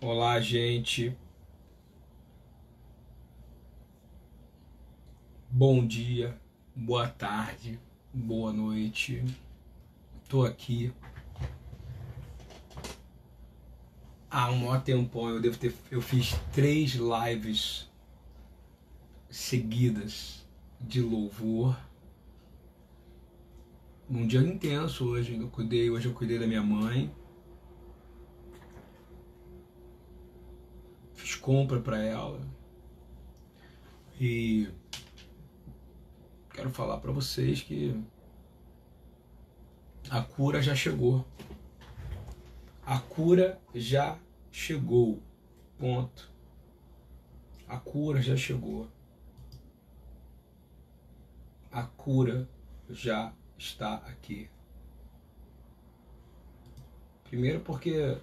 Olá, gente. Bom dia, boa tarde, boa noite. Tô aqui há um maior tempão. Eu devo ter, eu fiz três lives seguidas de louvor. Um dia intenso hoje. Eu cuidei, hoje eu cuidei da minha mãe. Compra para ela. E quero falar para vocês que a cura já chegou. A cura já chegou. Ponto. A cura já chegou. A cura já está aqui. Primeiro porque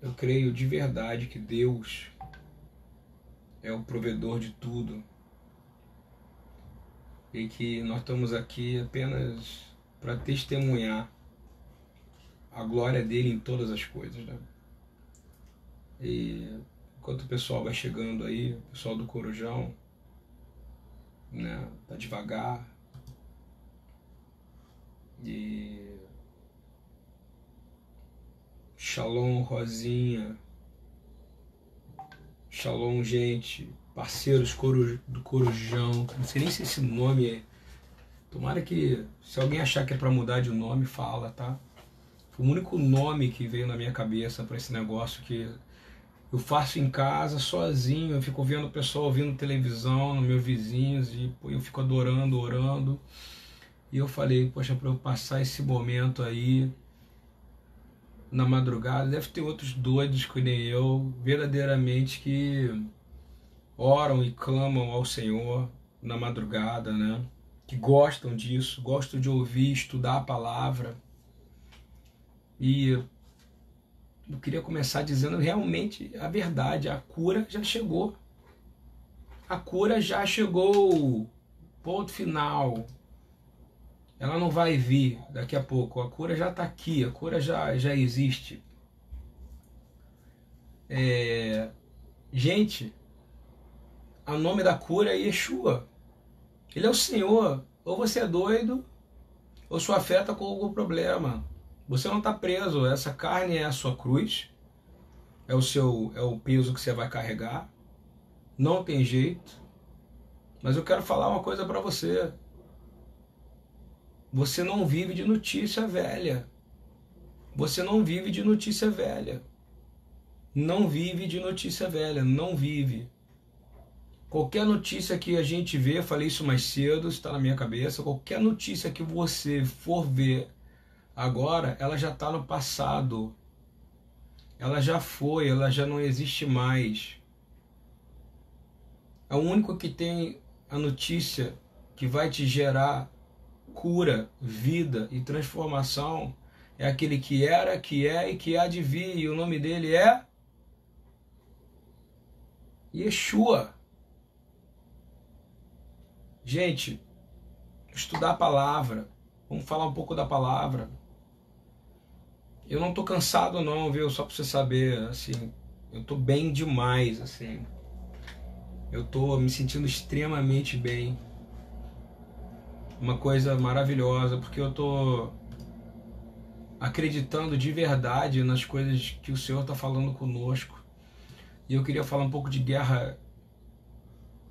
eu creio de verdade que Deus é o provedor de tudo e que nós estamos aqui apenas para testemunhar a glória dele em todas as coisas, né? E enquanto o pessoal vai chegando aí, o pessoal do Corujão, né, tá devagar. E Shalom Rosinha. Shalom, gente parceiros do Corujão, não sei nem se esse nome é. Tomara que, se alguém achar que é para mudar de nome, fala, tá? Foi o único nome que veio na minha cabeça para esse negócio que eu faço em casa, sozinho, eu fico vendo o pessoal ouvindo televisão, nos meus vizinhos, e eu fico adorando, orando. E eu falei, poxa, para eu passar esse momento aí na madrugada, deve ter outros doidos que nem eu, verdadeiramente que oram e clamam ao Senhor na madrugada, né? Que gostam disso, gostam de ouvir, estudar a palavra. E eu queria começar dizendo realmente a verdade, a cura já chegou. A cura já chegou. Ponto final. Ela não vai vir daqui a pouco. A cura já está aqui, a cura já, já existe. É... Gente, o nome da cura é Yeshua. Ele é o Senhor. Ou você é doido, ou sua fé está com algum problema. Você não está preso. Essa carne é a sua cruz. É o seu, é o peso que você vai carregar. Não tem jeito. Mas eu quero falar uma coisa para você. Você não vive de notícia velha. Você não vive de notícia velha. Não vive de notícia velha. Não vive. Qualquer notícia que a gente vê, falei isso mais cedo, está na minha cabeça. Qualquer notícia que você for ver agora, ela já está no passado. Ela já foi, ela já não existe mais. É o único que tem a notícia que vai te gerar cura, vida e transformação é aquele que era, que é e que há de vir. E o nome dele é Yeshua. Gente, estudar a palavra. Vamos falar um pouco da palavra. Eu não tô cansado não, viu? Só para você saber, assim, eu tô bem demais, assim. Eu tô me sentindo extremamente bem. Uma coisa maravilhosa, porque eu tô acreditando de verdade nas coisas que o Senhor está falando conosco. E eu queria falar um pouco de guerra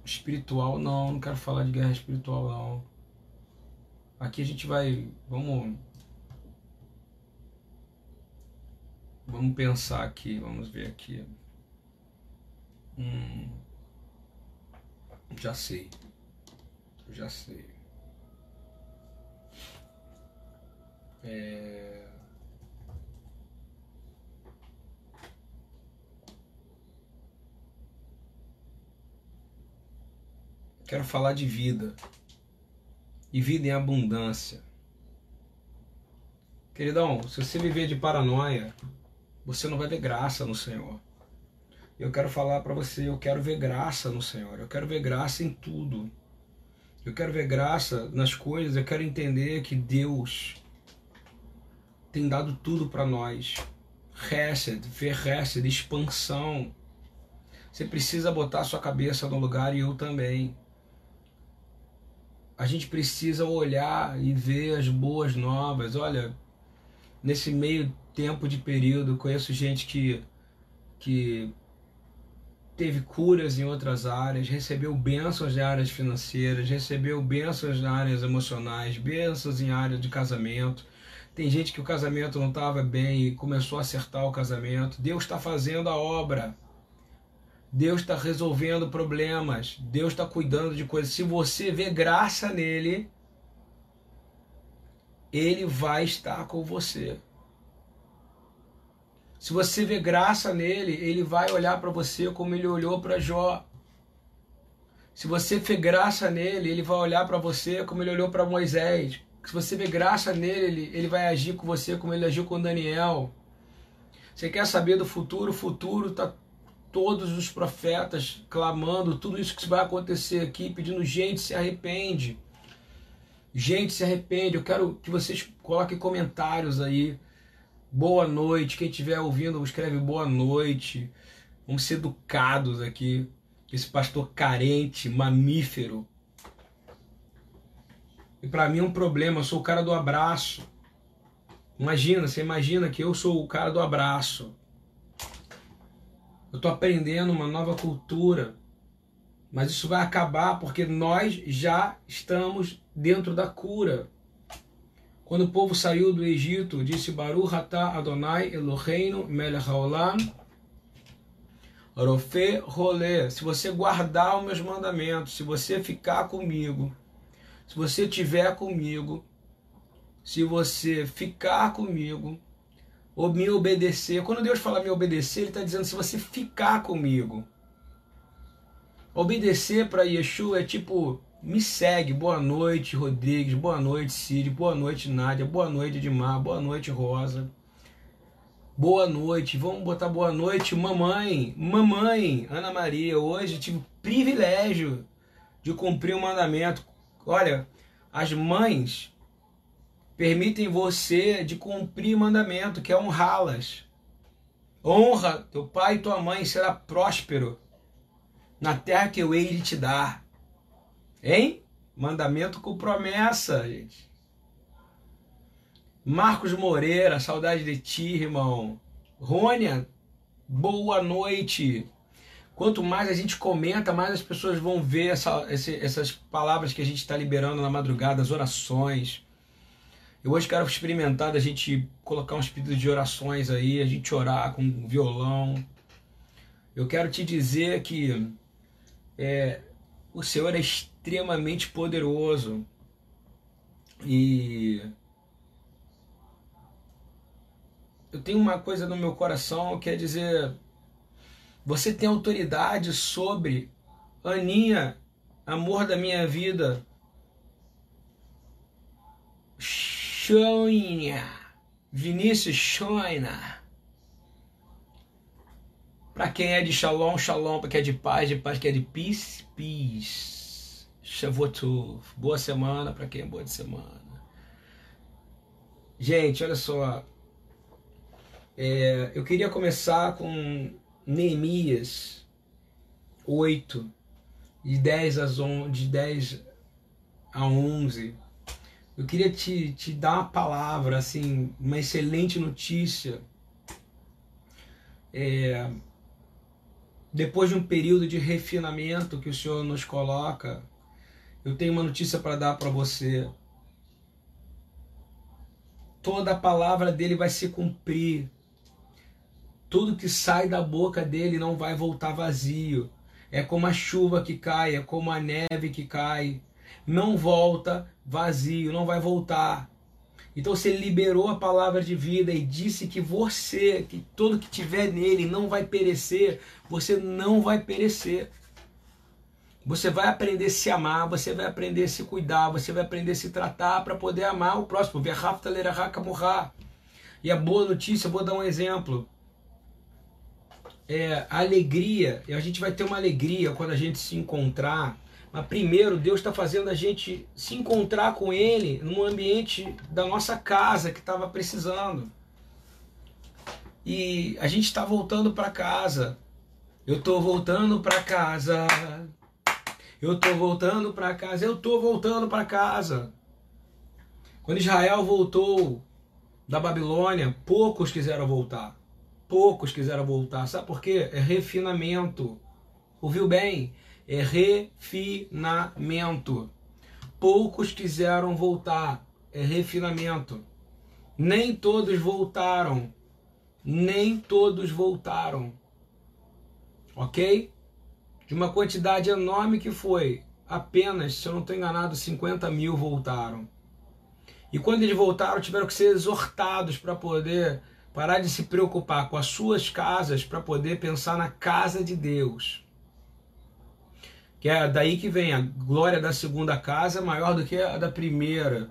espiritual, não, não quero falar de guerra espiritual, não. Aqui a gente vai, vamos, vamos pensar aqui, vamos ver aqui. Hum, já sei, já sei. É... Quero falar de vida. E vida em abundância. Queridão, se você viver de paranoia, você não vai ver graça no Senhor. Eu quero falar para você, eu quero ver graça no Senhor. Eu quero ver graça em tudo. Eu quero ver graça nas coisas, eu quero entender que Deus tem dado tudo para nós. Hesed, ver Hesed, expansão. Você precisa botar sua cabeça no lugar e eu também. A gente precisa olhar e ver as boas novas. Olha, nesse meio tempo de período, conheço gente que, que teve curas em outras áreas, recebeu bênçãos em áreas financeiras, recebeu bênçãos em áreas emocionais, bênçãos em área de casamento. Tem gente que o casamento não estava bem e começou a acertar o casamento. Deus está fazendo a obra. Deus está resolvendo problemas. Deus está cuidando de coisas. Se você vê graça nele, ele vai estar com você. Se você vê graça nele, ele vai olhar para você como ele olhou para Jó. Se você vê graça nele, ele vai olhar para você como ele olhou para Moisés. Se você vê graça nele, ele vai agir com você como ele agiu com Daniel. Você quer saber do futuro? O futuro está todos os profetas clamando tudo isso que vai acontecer aqui, pedindo gente se arrepende. Gente se arrepende. Eu quero que vocês coloquem comentários aí Boa noite. Quem estiver ouvindo, escreve boa noite. Vamos ser educados aqui. Esse pastor carente, mamífero. E para mim é um problema. Eu sou o cara do abraço. Imagina, você imagina que eu sou o cara do abraço. Eu estou aprendendo uma nova cultura. Mas isso vai acabar porque nós já estamos dentro da cura. Quando o povo saiu do Egito, disse Baruch atah Adonai Eloheinu melech haolam Rofe rolê. Se você guardar os meus mandamentos, se você ficar comigo, se você estiver comigo, se você ficar comigo, ou me obedecer. Quando Deus fala me obedecer, Ele está dizendo se você ficar comigo. Obedecer para Yeshua é tipo me segue. Boa noite, Rodrigues. Boa noite, Cid. Boa noite, Nádia. Boa noite, Edmar. Boa noite, Rosa. Boa noite. Vamos botar boa noite, mamãe. Mamãe, Ana Maria. Hoje tive o privilégio de cumprir o mandamento. Olha, as mães permitem você de cumprir mandamento, que é honrá-las. Honra teu pai e tua mãe, será próspero na terra que eu hei de te dar. Hein? Mandamento com promessa, gente. Marcos Moreira, saudade de ti, irmão. Rônia, boa noite. Quanto mais a gente comenta, mais as pessoas vão ver essa, esse, essas palavras que a gente está liberando na madrugada, as orações. Eu hoje quero experimentar a gente colocar uns pedidos de orações aí, a gente orar com violão. Eu quero te dizer que é, o Senhor é extremamente poderoso. E eu tenho uma coisa no meu coração que é dizer: você tem autoridade sobre Aninha, amor da minha vida. Shoinha, Vinícius Shoina. Para quem é de Shalom, Shalom, para quem é de paz, de paz, que é de peace, peace. Shavuot, boa semana para quem é boa de semana. Gente, olha só. É, eu queria começar com Neemias 8, de 10, às 11, de 10 a 11. Eu queria te, te dar uma palavra, assim, uma excelente notícia. É, depois de um período de refinamento que o Senhor nos coloca, eu tenho uma notícia para dar para você. Toda a palavra dele vai se cumprir. Tudo que sai da boca dele não vai voltar vazio. É como a chuva que cai, é como a neve que cai. Não volta vazio, não vai voltar. Então você liberou a palavra de vida e disse que você, que todo que tiver nele não vai perecer, você não vai perecer. Você vai aprender a se amar, você vai aprender a se cuidar, você vai aprender a se tratar para poder amar o próximo. E a boa notícia, vou dar um exemplo. É, a alegria, e a gente vai ter uma alegria quando a gente se encontrar. Mas primeiro, Deus está fazendo a gente se encontrar com Ele no ambiente da nossa casa que estava precisando. E a gente está voltando para casa. Eu tô voltando para casa. Eu tô voltando para casa. Eu tô voltando para casa. Quando Israel voltou da Babilônia, poucos quiseram voltar. Poucos quiseram voltar. Sabe por quê? É refinamento. Ouviu bem? É refinamento. Poucos quiseram voltar. É refinamento. Nem todos voltaram. Nem todos voltaram. Ok? De uma quantidade enorme que foi, apenas, se eu não estou enganado, 50 mil voltaram. E quando eles voltaram, tiveram que ser exortados para poder parar de se preocupar com as suas casas, para poder pensar na casa de Deus. Que é daí que vem a glória da segunda casa maior do que a da primeira.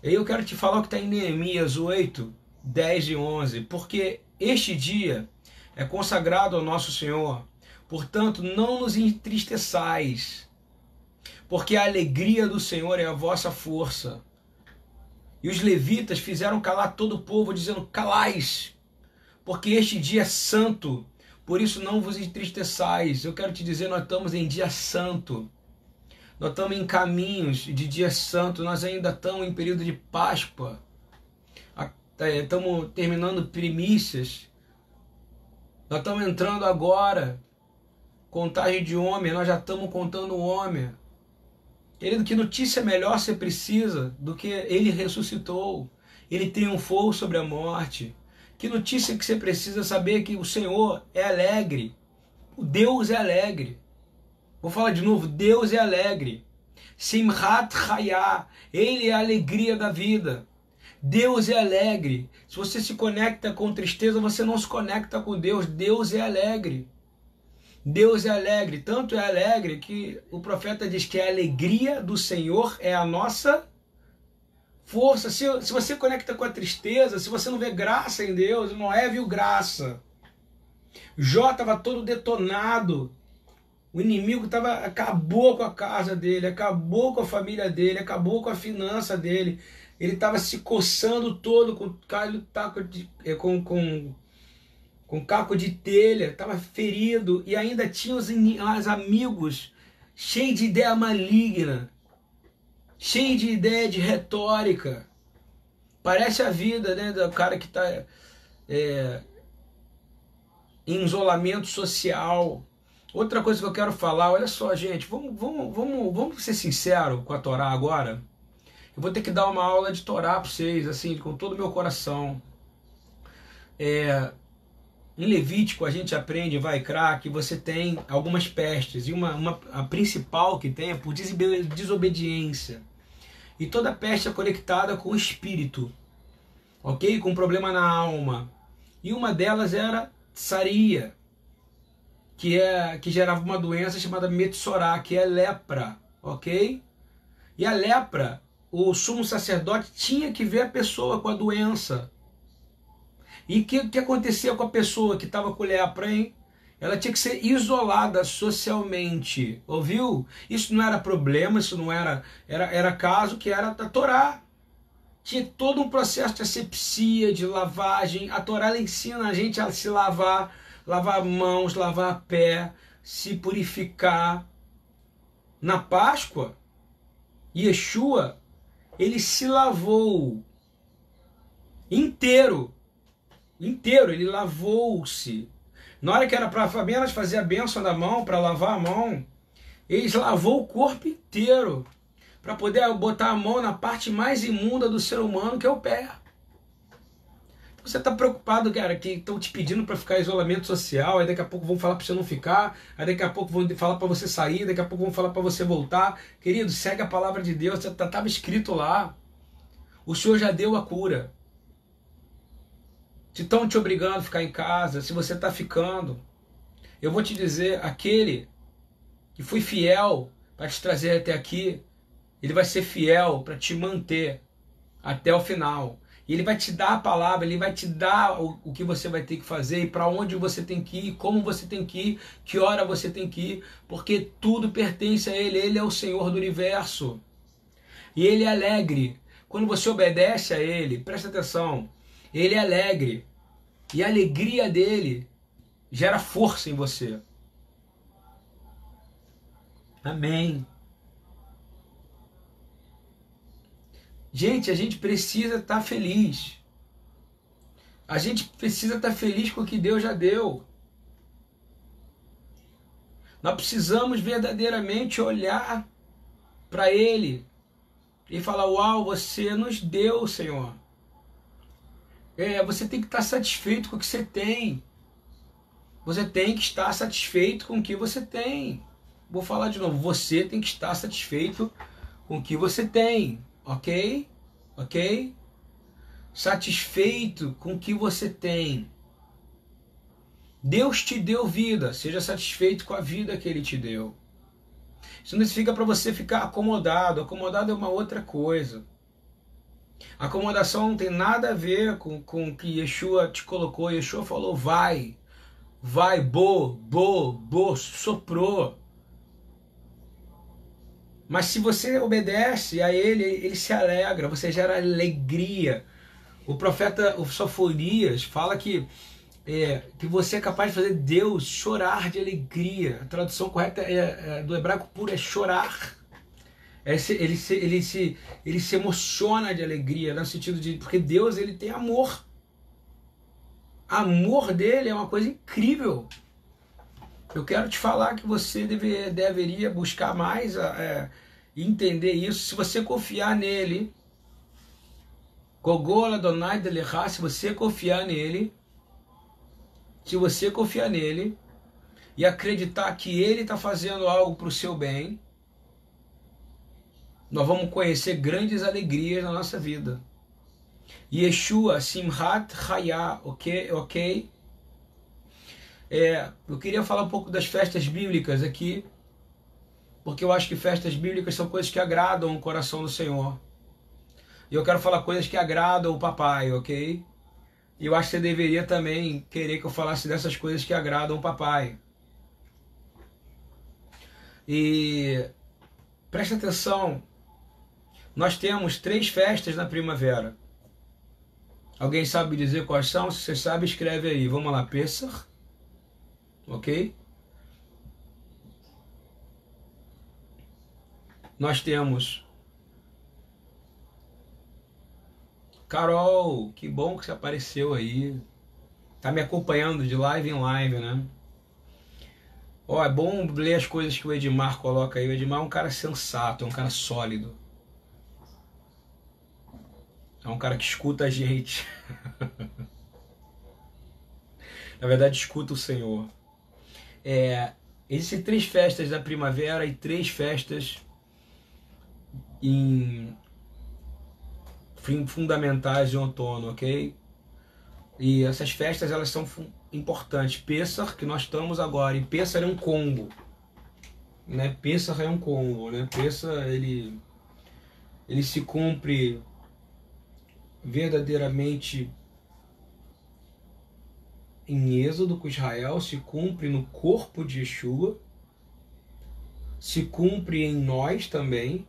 E eu quero te falar o que está em Neemias 8, 10 e 11. Porque este dia é consagrado ao nosso Senhor. Portanto, não nos entristeçais, porque a alegria do Senhor é a vossa força. E os levitas fizeram calar todo o povo, dizendo: Calais, porque este dia é santo, por isso não vos entristeçais. Eu quero te dizer, nós estamos em dia santo. Nós estamos em caminhos de dia santo, nós ainda estamos em período de Páscoa. É, estamos terminando primícias. Nós estamos entrando agora. Contagem de homem, nós já estamos contando homem. Querido, que notícia melhor você precisa do que ele ressuscitou? Ele triunfou sobre a morte. Que notícia que você precisa saber que o Senhor é alegre. O Deus é alegre. Vou falar de novo, Deus é alegre. Simhat Hayah, Ele é a alegria da vida. Deus é alegre. Se você se conecta com tristeza, você não se conecta com Deus. Deus é alegre. Deus é alegre. Tanto é alegre que o profeta diz que a alegria do Senhor é a nossa força. Se, se você conecta com a tristeza, se você não vê graça em Deus, não é viu graça. Jó estava todo detonado o inimigo tava, acabou com a casa dele, acabou com a família dele, acabou com a finança dele. Ele estava se coçando todo com eh, com, com, com caco de telha, estava ferido e ainda tinha os, os amigos cheios de ideia maligna, cheio de ideia de retórica. Parece a vida né, do cara que está é, em isolamento social Outra coisa que eu quero falar, olha só, gente, vamos, vamos, vamos, vamos ser sinceros com a Torá agora. Eu vou ter que dar uma aula de Torá para vocês, assim, com todo o meu coração. É, em Levítico a gente aprende, vai crack, que você tem algumas pestes, e uma, uma, a principal que tem é por desobediência. E toda peste é conectada com o espírito, ok? Com problema na alma. E uma delas era saria, que, é, que gerava uma doença chamada Metsorá, que é lepra, ok? E a lepra, o sumo sacerdote tinha que ver a pessoa com a doença. E o que, que acontecia com a pessoa que estava com lepra, hein? Ela tinha que ser isolada socialmente, ouviu? Isso não era problema, isso não era, era, era caso que era da Torá. Tinha todo um processo de asepsia, de lavagem. A Torá ensina a gente a se lavar lavar mãos, lavar pé, se purificar. Na Páscoa, Yeshua, ele se lavou inteiro. Inteiro, ele lavou-se. Na hora que era para apenas fazer a bênção da mão, para lavar a mão, ele lavou o corpo inteiro para poder botar a mão na parte mais imunda do ser humano, que é o pé. Você está preocupado, cara, que estão te pedindo para ficar em isolamento social, aí daqui a pouco vão falar para você não ficar, aí daqui a pouco vão falar para você sair, daqui a pouco vão falar para você voltar. Querido, segue a palavra de Deus, estava tá, escrito lá. O Senhor já deu a cura. Se estão te obrigando a ficar em casa, se você está ficando, eu vou te dizer, aquele que foi fiel para te trazer até aqui, ele vai ser fiel para te manter até o final. E ele vai te dar a palavra, ele vai te dar o, o que você vai ter que fazer e para onde você tem que ir, como você tem que ir, que hora você tem que ir, porque tudo pertence a ele, ele é o Senhor do universo. E ele é alegre. Quando você obedece a ele, presta atenção, ele é alegre. E a alegria dele gera força em você. Amém. Gente, a gente precisa estar tá feliz. A gente precisa estar tá feliz com o que Deus já deu. Nós precisamos verdadeiramente olhar para Ele e falar: Uau, você nos deu, Senhor. É, você tem que estar satisfeito com o que você tem. Você tem que estar satisfeito com o que você tem. Vou falar de novo. Você tem que estar satisfeito com o que você tem. Ok? Ok? Satisfeito com o que você tem. Deus te deu vida. Seja satisfeito com a vida que Ele te deu. Isso não significa para você ficar acomodado. Acomodado é uma outra coisa. Acomodação não tem nada a ver com, com o que Yeshua te colocou. Yeshua falou, vai, vai, bo, bo, bo, soprou. Mas se você obedece a ele, ele se alegra, você gera alegria. O profeta, o Sofonias, fala que, é, que você é capaz de fazer Deus chorar de alegria. A tradução correta é, é do hebraico puro é chorar. Ele se, ele, se, ele, se, ele se emociona de alegria, no sentido de. Porque Deus ele tem amor. Amor dele é uma coisa incrível. Eu quero te falar que você deve, deveria buscar mais é, entender isso. Se você confiar nele, Gogola Donai Delecha, se você confiar nele, se você confiar nele e acreditar que ele está fazendo algo para o seu bem, nós vamos conhecer grandes alegrias na nossa vida. Yeshua Simhat Hayah, ok? ok? É, eu queria falar um pouco das festas bíblicas aqui, porque eu acho que festas bíblicas são coisas que agradam o coração do Senhor. E eu quero falar coisas que agradam o papai, ok? E eu acho que você deveria também querer que eu falasse dessas coisas que agradam o papai. E preste atenção nós temos três festas na primavera. Alguém sabe dizer quais são? Se você sabe, escreve aí. Vamos lá, Pessah. Ok? Nós temos Carol, que bom que você apareceu aí. Tá me acompanhando de live em live, né? Ó, é bom ler as coisas que o Edmar coloca aí. O Edmar é um cara sensato, é um cara sólido. É um cara que escuta a gente. Na verdade, escuta o Senhor. É, existem três festas da primavera e três festas em fundamentais de outono, ok? E essas festas elas são importantes. Pessar, que nós estamos agora, e Pessar é um Congo. Né? Pessar é um Congo, né? Pessar, ele, ele se cumpre verdadeiramente em Êxodo com Israel, se cumpre no corpo de Yeshua, se cumpre em nós também.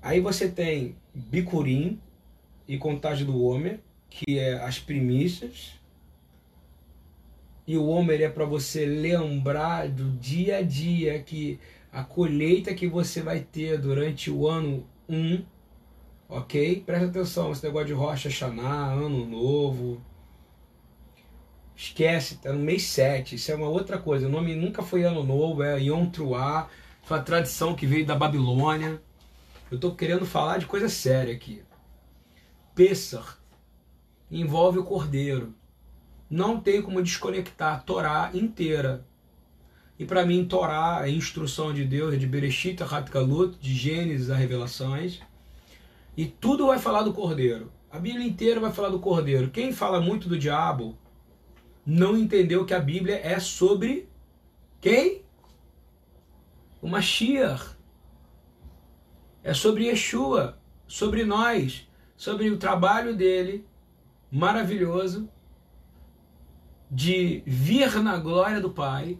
Aí você tem Bicurim e Contagem do Homer, que é as primícias. E o Homer é para você lembrar do dia a dia que a colheita que você vai ter durante o ano 1 um, Ok? Presta atenção, esse negócio de Rocha Xaná, Ano Novo. Esquece, tá no mês 7. Isso é uma outra coisa. O nome nunca foi Ano Novo, é Yom Truá. Foi uma tradição que veio da Babilônia. Eu estou querendo falar de coisa séria aqui. Pessar envolve o cordeiro. Não tem como desconectar a Torá inteira. E para mim, Torá é instrução de Deus, é de Bereshit, Hatkalut, de Gênesis a Revelações. E tudo vai falar do cordeiro. A Bíblia inteira vai falar do cordeiro. Quem fala muito do diabo não entendeu que a Bíblia é sobre quem? O Mashiach. É sobre Yeshua, sobre nós, sobre o trabalho dele maravilhoso de vir na glória do Pai,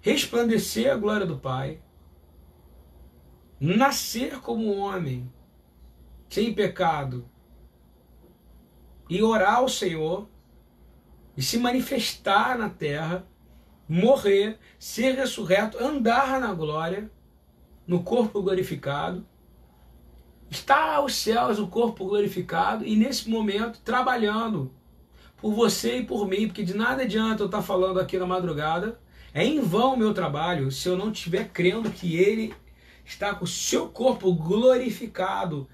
resplandecer a glória do Pai, nascer como homem, sem pecado e orar ao Senhor e se manifestar na terra, morrer, ser ressurreto, andar na glória, no corpo glorificado, estar aos céus, o corpo glorificado, e nesse momento trabalhando por você e por mim, porque de nada adianta eu estar falando aqui na madrugada, é em vão o meu trabalho se eu não estiver crendo que Ele está com o seu corpo glorificado,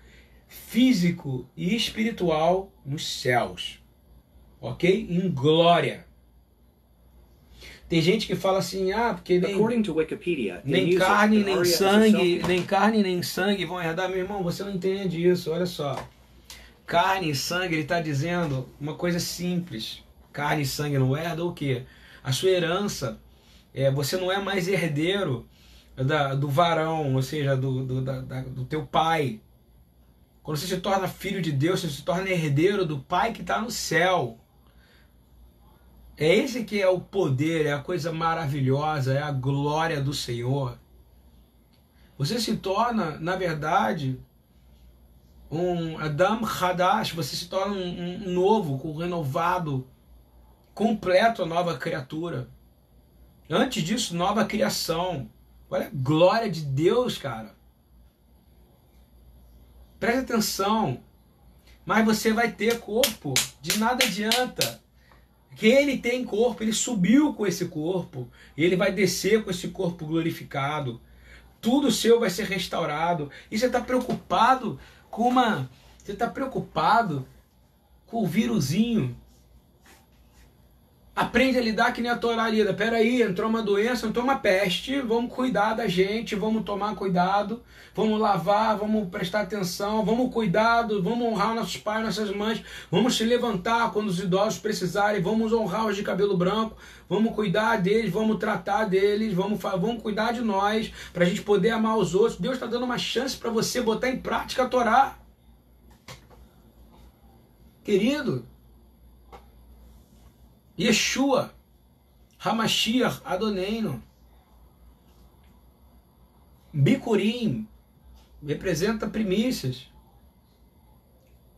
físico e espiritual nos céus ok? Em glória. Tem gente que fala assim, ah, porque nem, Wikipedia, nem carne nem sangue, nem carne nem sangue vão herdar. Meu irmão, você não entende isso, olha só. Carne e sangue, ele está dizendo uma coisa simples. Carne e sangue não herda o quê? A sua herança, é, você não é mais herdeiro da, do varão, ou seja, do, do, da, do teu pai. Quando você se torna filho de Deus, você se torna herdeiro do pai que está no céu. É esse que é o poder, é a coisa maravilhosa, é a glória do Senhor. Você se torna, na verdade, um Adam Hadash, você se torna um, um novo, um renovado, completo, nova criatura. Antes disso, nova criação. Olha a glória de Deus, cara. Preste atenção. Mas você vai ter corpo. De nada adianta que ele tem corpo, ele subiu com esse corpo, e ele vai descer com esse corpo glorificado. Tudo seu vai ser restaurado. E você está preocupado com uma. Você está preocupado com o vírusinho Aprende a lidar que nem a Torá lida. Peraí, entrou uma doença, entrou uma peste, vamos cuidar da gente, vamos tomar cuidado, vamos lavar, vamos prestar atenção, vamos cuidado, vamos honrar nossos pais, nossas mães, vamos se levantar quando os idosos precisarem, vamos honrar os de cabelo branco, vamos cuidar deles, vamos tratar deles, vamos, vamos cuidar de nós, para a gente poder amar os outros. Deus está dando uma chance para você botar em prática a Torá. Querido, Yeshua, Hamashiach Adoneino, Bikurim, representa primícias.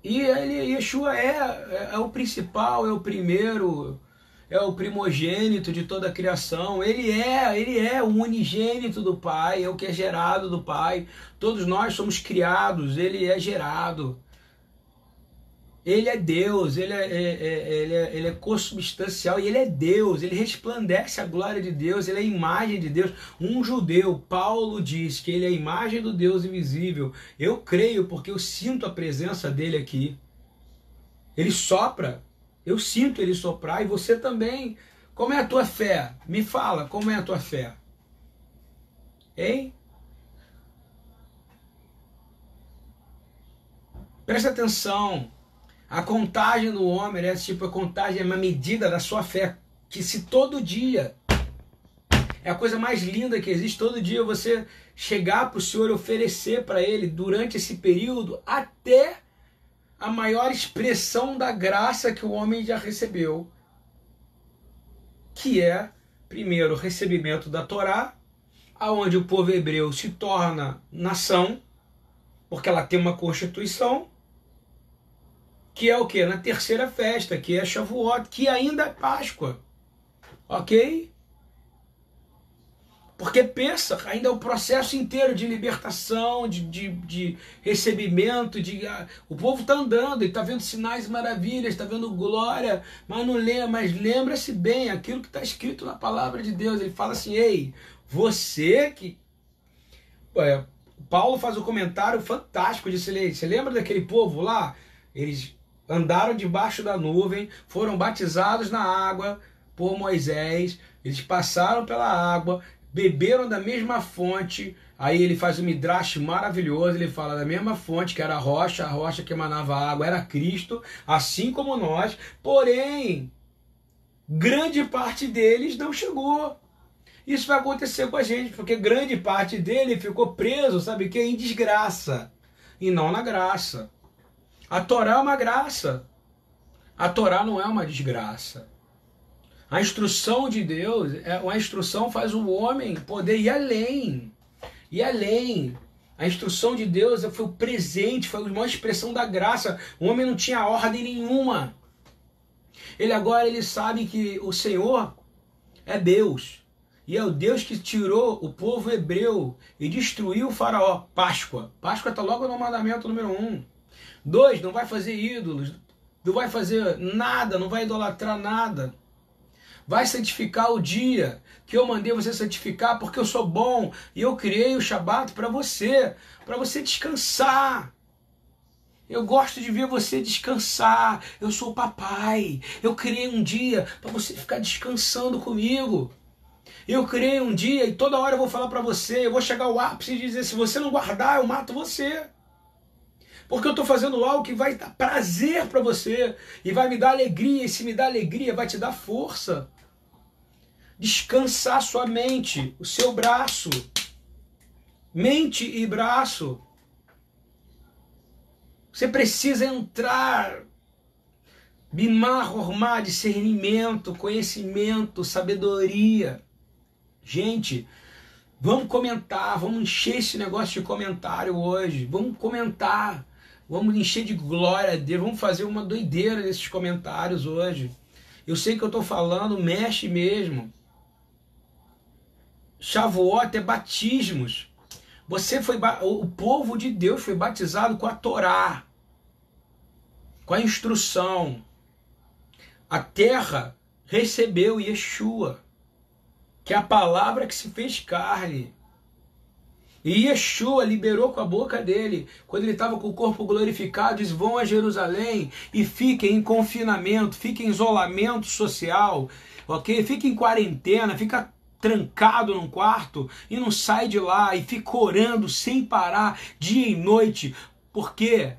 E ele, Yeshua é, é, é, o principal, é o primeiro, é o primogênito de toda a criação. Ele é, ele é o unigênito do Pai, é o que é gerado do Pai. Todos nós somos criados, ele é gerado. Ele é Deus, ele é, é, é, ele, é, ele é consubstancial e ele é Deus, ele resplandece a glória de Deus, ele é a imagem de Deus. Um judeu, Paulo diz que ele é a imagem do Deus invisível. Eu creio porque eu sinto a presença dele aqui. Ele sopra, eu sinto ele soprar e você também. Como é a tua fé? Me fala, como é a tua fé? Hein? Presta atenção. A contagem do homem é tipo a contagem, é uma medida da sua fé. Que se todo dia é a coisa mais linda que existe, todo dia você chegar para o Senhor e oferecer para Ele durante esse período até a maior expressão da graça que o homem já recebeu, que é, primeiro, o recebimento da Torá, aonde o povo hebreu se torna nação, porque ela tem uma constituição, que é o que? Na terceira festa, que é Shavuot, que ainda é Páscoa. Ok? Porque pensa, ainda é o processo inteiro de libertação, de, de, de recebimento, de ah, o povo está andando, está vendo sinais maravilhas, está vendo glória, mas não lembra, mas lembra-se bem aquilo que está escrito na palavra de Deus. Ele fala assim, ei, você que. É, Paulo faz um comentário fantástico de Você lembra daquele povo lá? Eles andaram debaixo da nuvem, foram batizados na água por Moisés, eles passaram pela água, beberam da mesma fonte. Aí ele faz um midrash maravilhoso, ele fala da mesma fonte, que era a rocha, a rocha que emanava água era Cristo, assim como nós, porém, grande parte deles não chegou. Isso vai acontecer com a gente, porque grande parte dele ficou preso, sabe que? Em desgraça, e não na graça. A Torá é uma graça. A Torá não é uma desgraça. A instrução de Deus, é uma instrução faz o homem poder ir além. Ir além. A instrução de Deus foi o presente, foi a expressão da graça. O homem não tinha ordem nenhuma. Ele agora ele sabe que o Senhor é Deus. E é o Deus que tirou o povo hebreu e destruiu o faraó. Páscoa. Páscoa está logo no mandamento número um. Dois, não vai fazer ídolos. Não vai fazer nada, não vai idolatrar nada. Vai santificar o dia que eu mandei você santificar porque eu sou bom e eu criei o Shabat para você, para você descansar. Eu gosto de ver você descansar. Eu sou o papai. Eu criei um dia para você ficar descansando comigo. Eu criei um dia e toda hora eu vou falar para você, eu vou chegar ao ápice e dizer: se você não guardar, eu mato você. Porque eu estou fazendo algo que vai dar prazer para você e vai me dar alegria. E se me dá alegria, vai te dar força. Descansar sua mente, o seu braço. Mente e braço. Você precisa entrar. Bimar, ormar, discernimento, conhecimento, sabedoria. Gente, vamos comentar, vamos encher esse negócio de comentário hoje. Vamos comentar. Vamos encher de glória a Deus. Vamos fazer uma doideira nesses comentários hoje. Eu sei que eu estou falando, mexe mesmo. Shavuot é batismos. Você foi o povo de Deus foi batizado com a Torá, com a instrução. A terra recebeu Yeshua, que é a palavra que se fez carne. E Yeshua liberou com a boca dele, quando ele estava com o corpo glorificado, diz: vão a Jerusalém e fiquem em confinamento, fiquem em isolamento social, ok? Fiquem em quarentena, fica trancado num quarto e não sai de lá e fica orando sem parar, dia e noite. Por quê?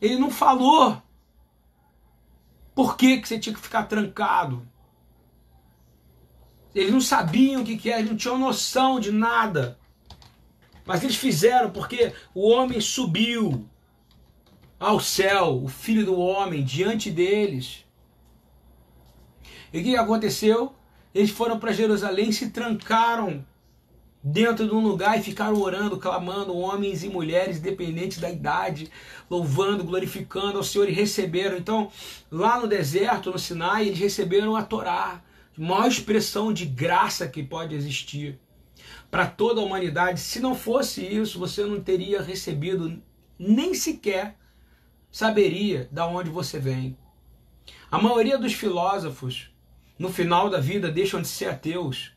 Ele não falou. Por que, que você tinha que ficar trancado? Eles não sabiam o que, que era, eles não tinham noção de nada. Mas eles fizeram porque o homem subiu ao céu, o filho do homem, diante deles. E o que aconteceu? Eles foram para Jerusalém, se trancaram dentro de um lugar e ficaram orando, clamando, homens e mulheres, independentes da idade, louvando, glorificando ao Senhor e receberam. Então, lá no deserto, no Sinai, eles receberam a Torá, maior expressão de graça que pode existir para toda a humanidade. Se não fosse isso, você não teria recebido nem sequer saberia da onde você vem. A maioria dos filósofos, no final da vida, deixam de ser ateus.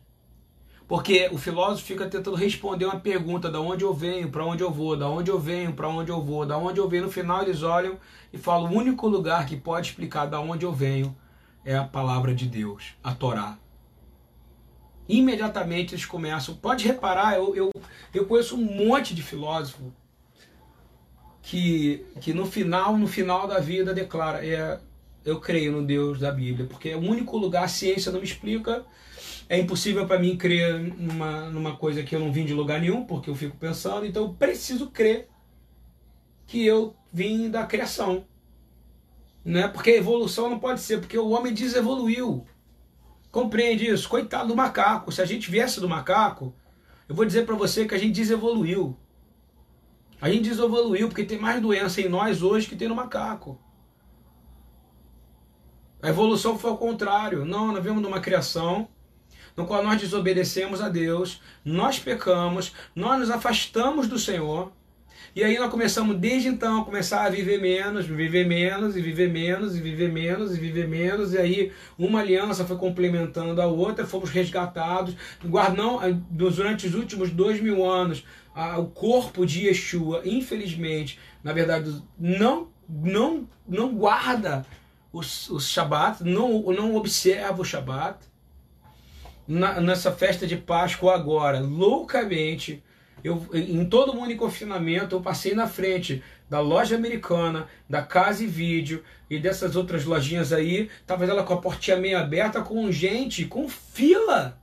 Porque o filósofo fica tentando responder uma pergunta: da onde eu venho, para onde eu vou, da onde eu venho, para onde eu vou, da onde eu venho. No final eles olham e falam: o único lugar que pode explicar da onde eu venho é a palavra de Deus, a Torá imediatamente eles começam. Pode reparar, eu, eu, eu conheço um monte de filósofo que, que no final, no final da vida declara, é, eu creio no Deus da Bíblia, porque é o único lugar, a ciência não me explica, é impossível para mim crer numa, numa coisa que eu não vim de lugar nenhum, porque eu fico pensando, então eu preciso crer que eu vim da criação. Né? Porque a evolução não pode ser, porque o homem desevoluiu. Compreende isso? Coitado do macaco. Se a gente viesse do macaco, eu vou dizer para você que a gente desevoluiu. A gente desevoluiu porque tem mais doença em nós hoje que tem no macaco. A evolução foi ao contrário. Não, nós vemos numa criação no qual nós desobedecemos a Deus, nós pecamos, nós nos afastamos do Senhor. E aí nós começamos desde então a começar a viver menos, viver menos e viver menos e viver menos e viver menos. E aí uma aliança foi complementando a outra, fomos resgatados. Guardão, durante os últimos dois mil anos, o corpo de Yeshua, infelizmente, na verdade, não, não, não guarda os Shabat, não, não observa o Shabat. Na, nessa festa de Páscoa agora, loucamente, eu, em todo mundo em confinamento, eu passei na frente da loja americana, da Casa e Vídeo e dessas outras lojinhas aí, tava ela com a portinha meio aberta, com gente, com fila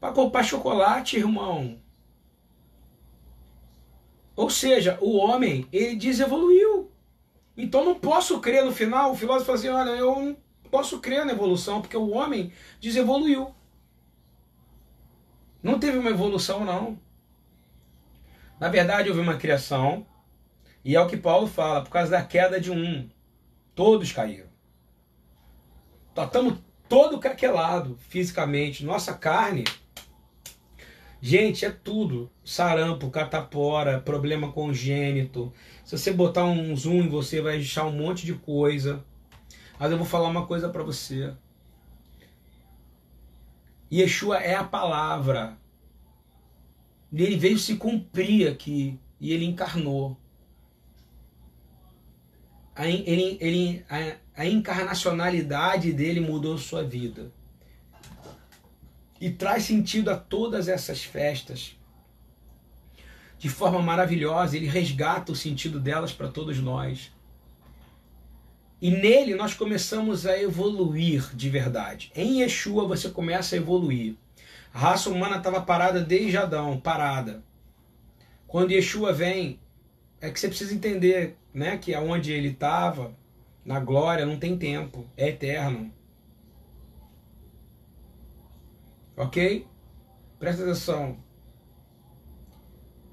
para comprar chocolate, irmão. Ou seja, o homem, ele desevoluiu. Então não posso crer no final, o filósofo fala assim, olha, eu não posso crer na evolução, porque o homem desevoluiu. Não teve uma evolução, não. Na verdade, houve uma criação, e é o que Paulo fala, por causa da queda de um, todos caíram. Estamos todo craquelado fisicamente. Nossa carne, gente, é tudo. Sarampo, catapora, problema congênito. Se você botar um zoom em você, vai deixar um monte de coisa. Mas eu vou falar uma coisa para você. Yeshua é a palavra. Ele veio se cumprir aqui e ele encarnou. A, ele, ele, a, a encarnacionalidade dele mudou sua vida. E traz sentido a todas essas festas. De forma maravilhosa, ele resgata o sentido delas para todos nós. E nele nós começamos a evoluir de verdade. Em Yeshua você começa a evoluir. A raça humana estava parada desde Adão, parada. Quando Yeshua vem, é que você precisa entender né, que aonde ele estava, na glória, não tem tempo, é eterno. Ok? Presta atenção.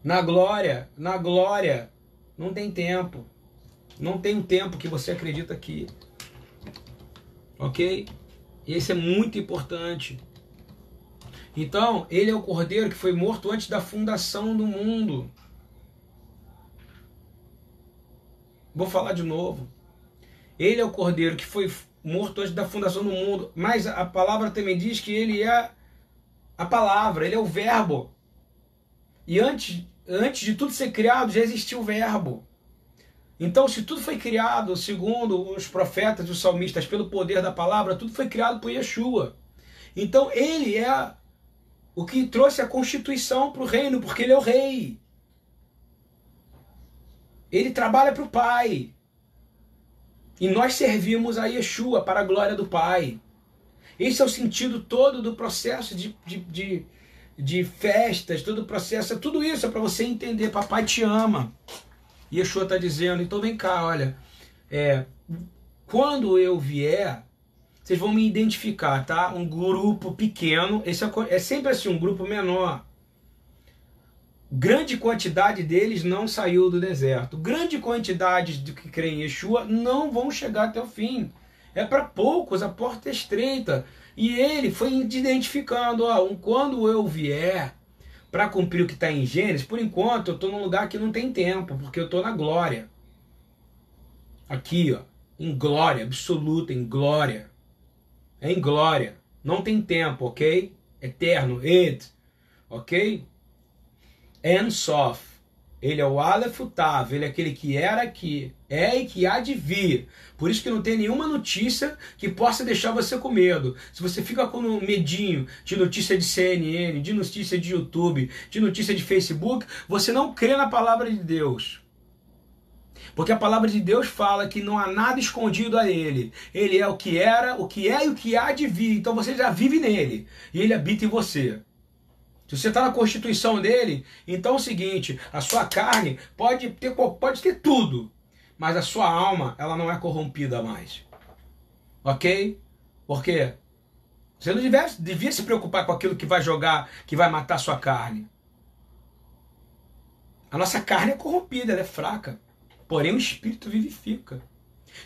Na glória, na glória, não tem tempo. Não tem o tempo que você acredita que. Ok? E isso é muito importante. Então, ele é o cordeiro que foi morto antes da fundação do mundo. Vou falar de novo. Ele é o cordeiro que foi morto antes da fundação do mundo. Mas a palavra também diz que ele é a palavra, ele é o verbo. E antes, antes de tudo ser criado, já existiu o verbo. Então, se tudo foi criado, segundo os profetas e os salmistas, pelo poder da palavra, tudo foi criado por Yeshua. Então, ele é o que trouxe a constituição para o reino, porque ele é o rei. Ele trabalha para o Pai. E nós servimos a Yeshua para a glória do Pai. Esse é o sentido todo do processo de, de, de, de festas, todo o processo, tudo isso é para você entender. Papai te ama. Yeshua está dizendo, então vem cá, olha, é, quando eu vier, vocês vão me identificar, tá? Um grupo pequeno, esse é, é sempre assim, um grupo menor. Grande quantidade deles não saiu do deserto. Grande quantidade de que creem em Yeshua não vão chegar até o fim. É para poucos, a porta é estreita. E ele foi identificando, ó, um, quando eu vier, para cumprir o que está em Gênesis, por enquanto eu estou num lugar que não tem tempo, porque eu estou na glória. Aqui, ó, em glória absoluta, em glória. É em glória. Não tem tempo, ok? Eterno, it, ok? Ensof. Ele é o Aleph Tav, ele é aquele que era, que é e que há de vir. Por isso que não tem nenhuma notícia que possa deixar você com medo. Se você fica com medinho de notícia de CNN, de notícia de YouTube, de notícia de Facebook, você não crê na palavra de Deus. Porque a palavra de Deus fala que não há nada escondido a ele. Ele é o que era, o que é e o que há de vir. Então você já vive nele. E ele habita em você. Se você está na constituição dele, então é o seguinte: a sua carne pode ter, pode ter tudo, mas a sua alma ela não é corrompida mais. Ok? Porque você não devia, devia se preocupar com aquilo que vai jogar, que vai matar a sua carne. A nossa carne é corrompida, ela é fraca. Porém, o espírito vivifica.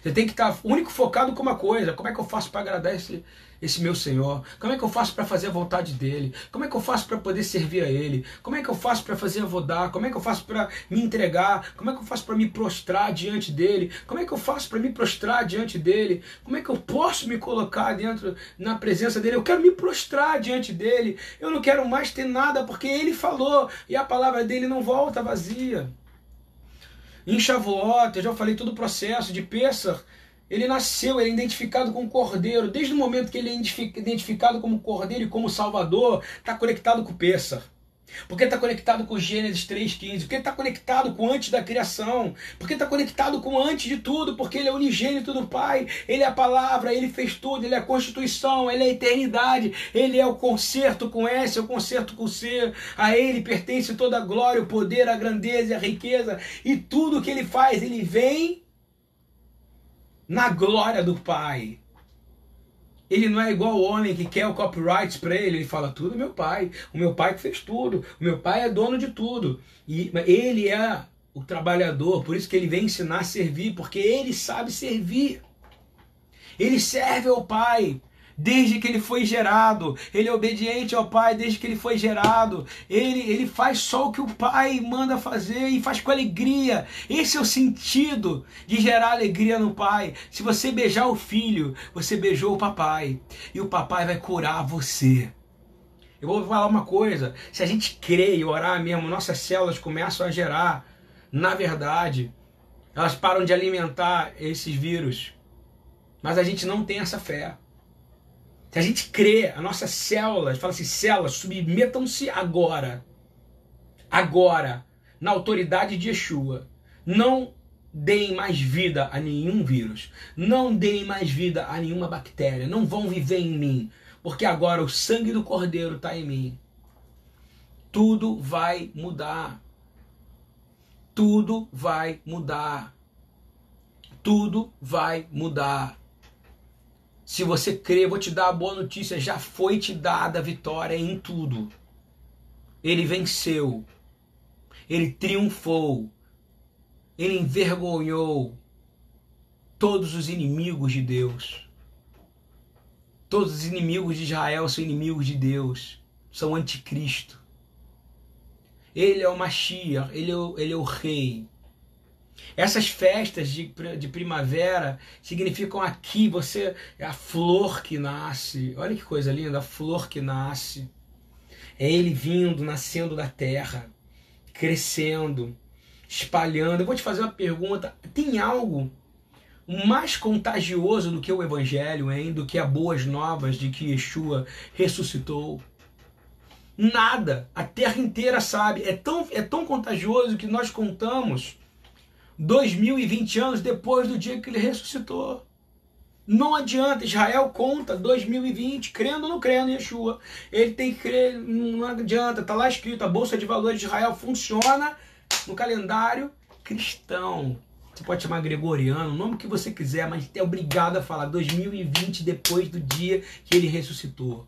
Você tem que estar único focado com uma coisa: como é que eu faço para agradar esse, esse meu Senhor? Como é que eu faço para fazer a vontade dele? Como é que eu faço para poder servir a ele? Como é que eu faço para fazer a vodar? Como é que eu faço para me entregar? Como é que eu faço para me prostrar diante dele? Como é que eu faço para me prostrar diante dele? Como é que eu posso me colocar dentro na presença dele? Eu quero me prostrar diante dele. Eu não quero mais ter nada porque ele falou e a palavra dele não volta vazia. Em Shavuot, eu já falei todo o processo de Pessah, ele nasceu, ele é identificado como cordeiro. Desde o momento que ele é identificado como cordeiro e como salvador, está conectado com Pessah. Porque está conectado com Gênesis 3,15. Porque está conectado com antes da criação. Porque está conectado com antes de tudo. Porque ele é unigênito do Pai. Ele é a palavra, ele fez tudo. Ele é a constituição, ele é a eternidade. Ele é o concerto com S, é o concerto com C. A ele pertence toda a glória, o poder, a grandeza e a riqueza. E tudo que ele faz, ele vem na glória do Pai. Ele não é igual o homem que quer o copyright para ele. Ele fala tudo meu pai. O meu pai que fez tudo. O meu pai é dono de tudo. E ele é o trabalhador. Por isso que ele vem ensinar a servir, porque ele sabe servir. Ele serve ao pai desde que ele foi gerado. Ele é obediente ao Pai desde que ele foi gerado. Ele, ele faz só o que o Pai manda fazer e faz com alegria. Esse é o sentido de gerar alegria no Pai. Se você beijar o filho, você beijou o papai. E o papai vai curar você. Eu vou falar uma coisa: se a gente crê e orar mesmo, nossas células começam a gerar. Na verdade, elas param de alimentar esses vírus. Mas a gente não tem essa fé. Se a gente crê, as nossas células, fala assim, células, submetam-se agora. Agora, na autoridade de Yeshua. Não deem mais vida a nenhum vírus. Não deem mais vida a nenhuma bactéria. Não vão viver em mim. Porque agora o sangue do Cordeiro está em mim. Tudo vai mudar. Tudo vai mudar. Tudo vai mudar. Se você crê, vou te dar a boa notícia: já foi te dada a vitória em tudo. Ele venceu, ele triunfou, ele envergonhou todos os inimigos de Deus. Todos os inimigos de Israel são inimigos de Deus, são anticristo. Ele é o Mashiach, ele é o, ele é o rei. Essas festas de, de primavera significam aqui você é a flor que nasce. Olha que coisa linda, a flor que nasce. É ele vindo, nascendo da terra, crescendo, espalhando. Eu vou te fazer uma pergunta: tem algo mais contagioso do que o evangelho, hein? Do que as boas novas de que Yeshua ressuscitou? Nada. A terra inteira sabe. É tão, é tão contagioso que nós contamos 2020 anos depois do dia que ele ressuscitou. Não adianta, Israel conta 2020, crendo ou não crendo em Yeshua. Ele tem que crer, não adianta, está lá escrito, a Bolsa de Valores de Israel funciona no calendário cristão. Você pode chamar gregoriano, o nome que você quiser, mas é obrigado a falar 2020 depois do dia que ele ressuscitou.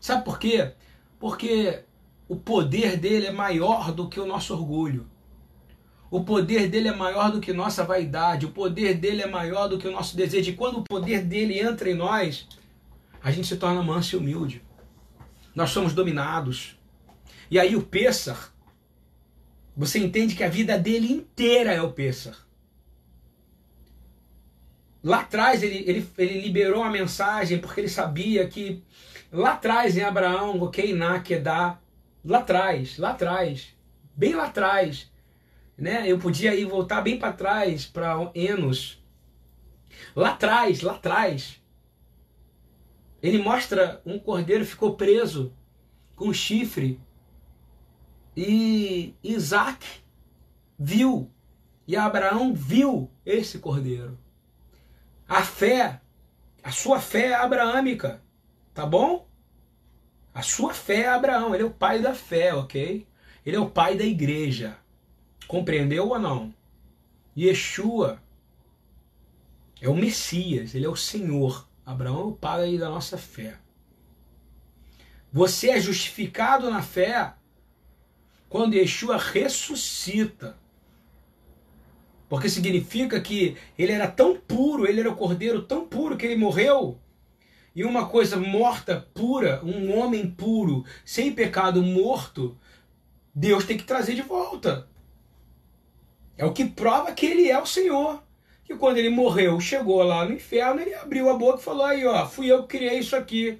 Sabe por quê? Porque o poder dele é maior do que o nosso orgulho. O poder dele é maior do que nossa vaidade, o poder dele é maior do que o nosso desejo. E quando o poder dele entra em nós, a gente se torna manso e humilde. Nós somos dominados. E aí o Pessar, você entende que a vida dele inteira é o Pessar. Lá atrás ele, ele, ele liberou a mensagem porque ele sabia que lá atrás em Abraão, ok, Naquedá, lá atrás, lá atrás, bem lá atrás, né? Eu podia ir voltar bem para trás, para Enos. Lá atrás, lá atrás. Ele mostra um cordeiro ficou preso com chifre. E Isaac viu. E Abraão viu esse cordeiro. A fé, a sua fé é abraâmica. Tá bom? A sua fé é Abraão. Ele é o pai da fé, ok? Ele é o pai da igreja. Compreendeu ou não? Yeshua é o Messias, ele é o Senhor. Abraão é o pai da nossa fé. Você é justificado na fé quando Yeshua ressuscita. Porque significa que ele era tão puro, ele era o cordeiro tão puro que ele morreu. E uma coisa morta, pura, um homem puro, sem pecado, morto, Deus tem que trazer de volta. É o que prova que ele é o Senhor. Que quando ele morreu, chegou lá no inferno, ele abriu a boca e falou: aí, ó, fui eu que criei isso aqui.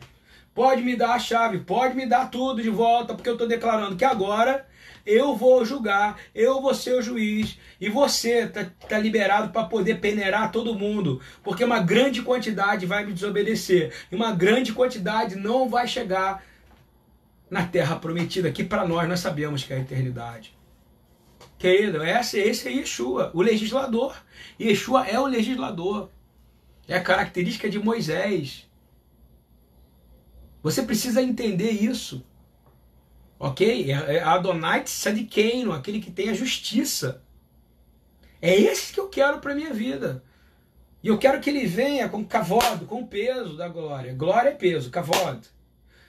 Pode me dar a chave, pode me dar tudo de volta, porque eu estou declarando que agora eu vou julgar, eu vou ser o juiz, e você está tá liberado para poder peneirar todo mundo, porque uma grande quantidade vai me desobedecer, e uma grande quantidade não vai chegar na terra prometida, que para nós nós sabemos que é a eternidade. Querido, esse, esse é Yeshua, o legislador. Yeshua é o legislador. É a característica de Moisés. Você precisa entender isso. Ok? É, é Adonai Tzadikeino, aquele que tem a justiça. É esse que eu quero para minha vida. E eu quero que ele venha com cavodo, com peso da glória. Glória é peso, cavodo.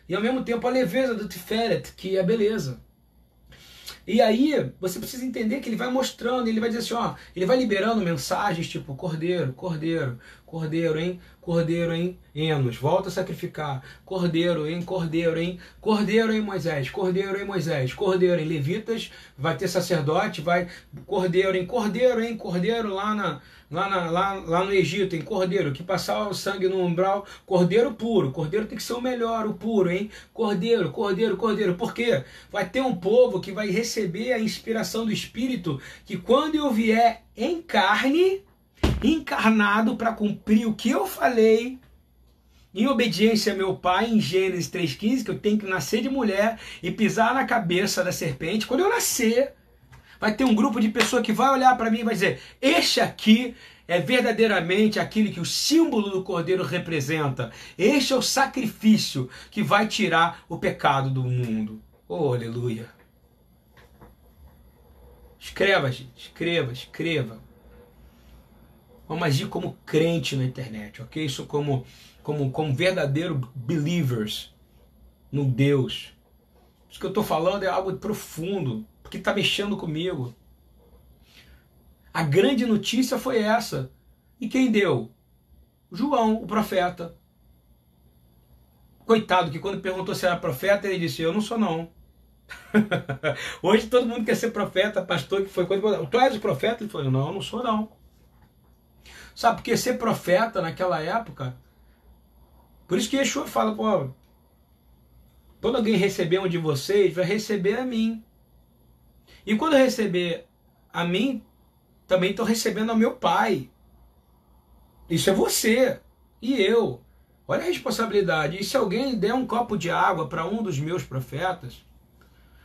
E ao mesmo tempo a leveza do Tiferet, que é beleza. E aí, você precisa entender que ele vai mostrando, ele vai dizer assim, ó, ele vai liberando mensagens tipo cordeiro, cordeiro, cordeiro, hein? Cordeiro, hein? Enos, volta a sacrificar. Cordeiro, hein? Cordeiro, hein? Cordeiro, hein, Moisés? Cordeiro, hein, Moisés? Cordeiro, em Levitas, vai ter sacerdote, vai. Cordeiro, hein? Cordeiro, hein? Cordeiro lá na, lá, na, lá, lá no Egito, em cordeiro, que passar o sangue no umbral, cordeiro puro, cordeiro tem que ser o melhor, o puro, hein? Cordeiro, cordeiro, cordeiro. Por quê? Vai ter um povo que vai receber a inspiração do Espírito, que quando eu vier em carne, encarnado para cumprir o que eu falei, em obediência a meu pai, em Gênesis 3,15, que eu tenho que nascer de mulher e pisar na cabeça da serpente. Quando eu nascer, vai ter um grupo de pessoas que vai olhar para mim e vai dizer: Este aqui é verdadeiramente aquele que o símbolo do cordeiro representa. Este é o sacrifício que vai tirar o pecado do mundo. Oh, aleluia. Escreva, gente, escreva, escreva. Vamos agir como crente na internet, ok? Isso como, como, como verdadeiro believers no Deus. Isso que eu estou falando é algo profundo porque está mexendo comigo. A grande notícia foi essa. E quem deu? João, o profeta. Coitado, que quando perguntou se era profeta, ele disse: Eu não sou, não. Hoje todo mundo quer ser profeta, pastor, que foi quando. Tu és profeta? Ele falou: Não, eu não sou, não. Sabe, porque ser profeta naquela época. Por isso que Yeshua fala: Pô, quando alguém receber um de vocês, vai receber a mim. E quando receber a mim, também estou recebendo ao meu pai. Isso é você e eu. Olha a responsabilidade. E se alguém der um copo de água para um dos meus profetas,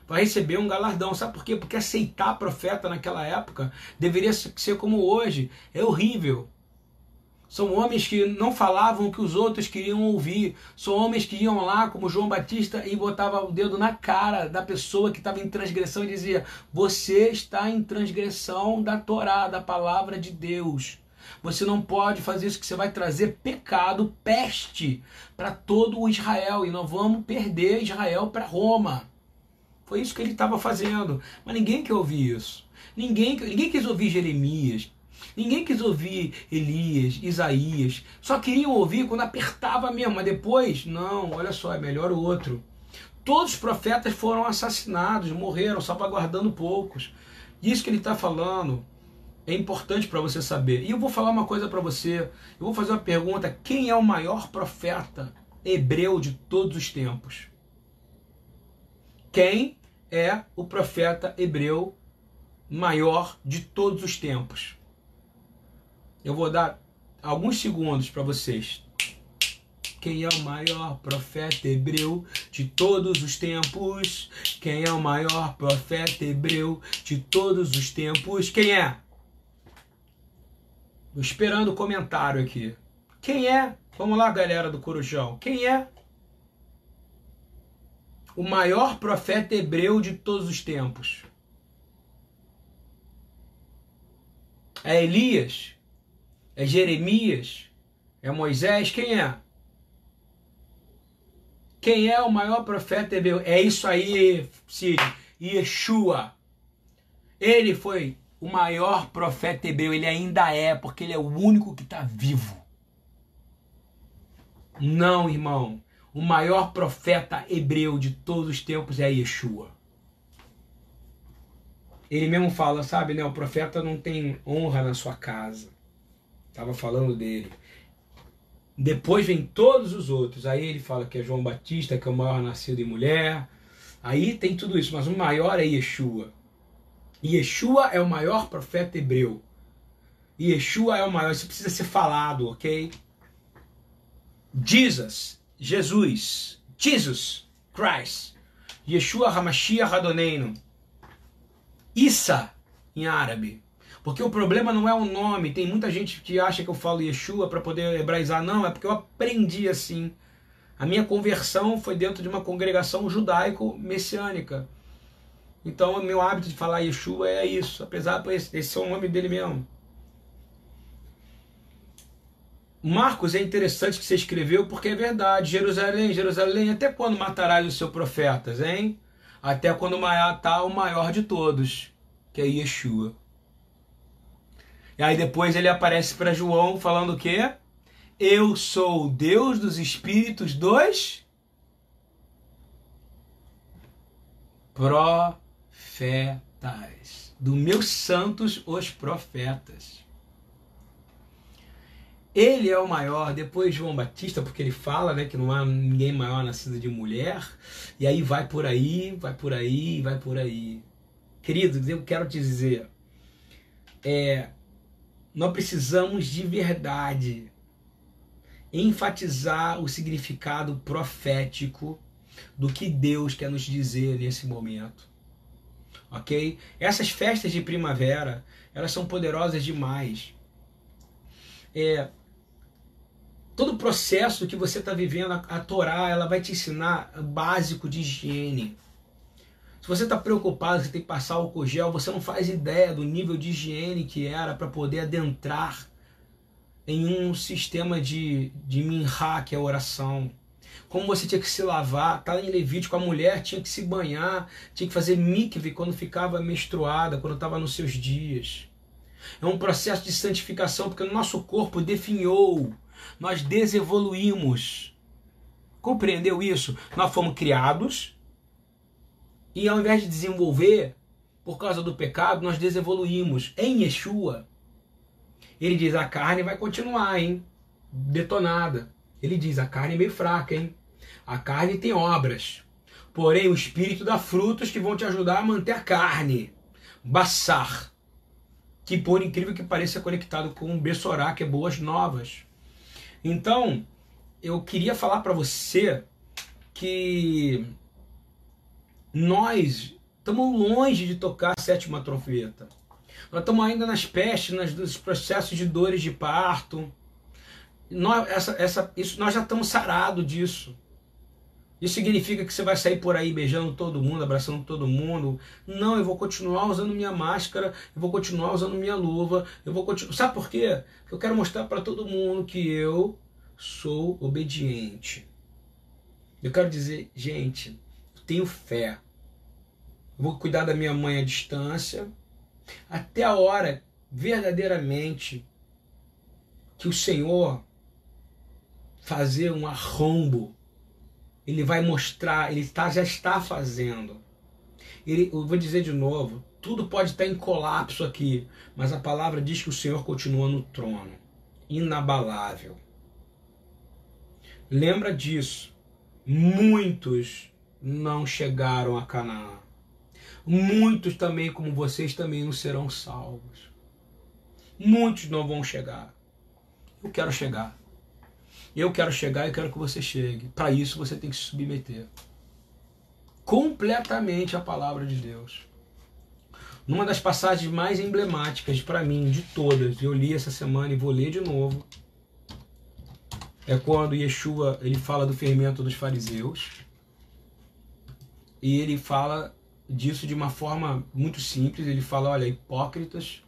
vai receber um galardão. Sabe por quê? Porque aceitar profeta naquela época deveria ser como hoje. É horrível. São homens que não falavam o que os outros queriam ouvir. São homens que iam lá, como João Batista, e botava o dedo na cara da pessoa que estava em transgressão e dizia: Você está em transgressão da Torá, da palavra de Deus. Você não pode fazer isso, que você vai trazer pecado, peste para todo o Israel. E nós vamos perder Israel para Roma. Foi isso que ele estava fazendo. Mas ninguém quer ouvir isso. Ninguém, ninguém quis ouvir Jeremias. Ninguém quis ouvir Elias, Isaías. Só queriam ouvir quando apertava mesmo, mas depois, não, olha só, é melhor o outro. Todos os profetas foram assassinados, morreram, salvaguardando poucos. Isso que ele está falando é importante para você saber. E eu vou falar uma coisa para você. Eu vou fazer uma pergunta: quem é o maior profeta hebreu de todos os tempos? Quem é o profeta hebreu maior de todos os tempos? Eu vou dar alguns segundos para vocês. Quem é o maior profeta hebreu de todos os tempos? Quem é o maior profeta hebreu de todos os tempos? Quem é? Estou esperando o comentário aqui. Quem é? Vamos lá, galera do Corujão. Quem é? O maior profeta hebreu de todos os tempos. É Elias? É Jeremias? É Moisés? Quem é? Quem é o maior profeta hebreu? É isso aí, Siri. Yeshua. Ele foi o maior profeta hebreu. Ele ainda é, porque ele é o único que está vivo. Não, irmão. O maior profeta hebreu de todos os tempos é Yeshua. Ele mesmo fala, sabe, né? O profeta não tem honra na sua casa. Estava falando dele. Depois vem todos os outros. Aí ele fala que é João Batista, que é o maior nascido em mulher. Aí tem tudo isso, mas o maior é Yeshua. Yeshua é o maior profeta hebreu. Yeshua é o maior, isso precisa ser falado, ok? Jesus, Jesus, Jesus Christ. Yeshua Hamashiach Radoneino. Issa, em árabe. Porque o problema não é o nome. Tem muita gente que acha que eu falo Yeshua para poder hebraizar. Não, é porque eu aprendi assim. A minha conversão foi dentro de uma congregação judaico-messiânica. Então, o meu hábito de falar Yeshua é isso. Apesar de esse é o nome dele mesmo. Marcos é interessante que você escreveu porque é verdade. Jerusalém, Jerusalém, até quando matarás os seus profetas, hein? Até quando matar o maior de todos, que é Yeshua. E aí depois ele aparece para João falando o quê? Eu sou o Deus dos espíritos dos profetas. Do meus santos os profetas. Ele é o maior, depois João Batista, porque ele fala né, que não há ninguém maior nascido de mulher, e aí vai por aí, vai por aí, vai por aí. Queridos, eu quero te dizer, é, nós precisamos de verdade enfatizar o significado profético do que Deus quer nos dizer nesse momento. Ok? Essas festas de primavera, elas são poderosas demais. É, todo o processo que você está vivendo, a, a Torá, ela vai te ensinar o básico de higiene. Se você está preocupado, você tem que passar álcool gel, você não faz ideia do nível de higiene que era para poder adentrar em um sistema de, de que é oração. Como você tinha que se lavar, tá em Levítico, a mulher tinha que se banhar, tinha que fazer mikve quando ficava menstruada, quando estava nos seus dias. É um processo de santificação, porque o nosso corpo definhou nós desevoluímos. Compreendeu isso? Nós fomos criados e ao invés de desenvolver, por causa do pecado, nós desevoluímos. Em Yeshua, ele diz: a carne vai continuar, hein? Detonada. Ele diz: a carne é meio fraca, hein? A carne tem obras. Porém, o espírito dá frutos que vão te ajudar a manter a carne. Bassar. Que por incrível que pareça é conectado com Bessorá, que é boas novas. Então, eu queria falar para você que nós estamos longe de tocar a sétima trombeta. Nós estamos ainda nas pestes, nas, nos processos de dores de parto. Nós, essa, essa, isso, nós já estamos sarados disso. Isso significa que você vai sair por aí beijando todo mundo, abraçando todo mundo. Não, eu vou continuar usando minha máscara, eu vou continuar usando minha luva, eu vou continuar. Sabe por quê? Eu quero mostrar para todo mundo que eu sou obediente. Eu quero dizer, gente, tenho fé. Vou cuidar da minha mãe à distância até a hora verdadeiramente que o Senhor fazer um arrombo ele vai mostrar, ele tá, já está fazendo. Ele, eu vou dizer de novo, tudo pode estar em colapso aqui, mas a palavra diz que o Senhor continua no trono, inabalável. Lembra disso. Muitos não chegaram a Canaã. Muitos também, como vocês, também não serão salvos. Muitos não vão chegar. Eu quero chegar. Eu quero chegar e quero que você chegue. Para isso você tem que se submeter completamente à palavra de Deus. Numa das passagens mais emblemáticas para mim de todas, eu li essa semana e vou ler de novo. É quando Yeshua ele fala do fermento dos fariseus. E ele fala disso de uma forma muito simples. Ele fala: olha, hipócritas,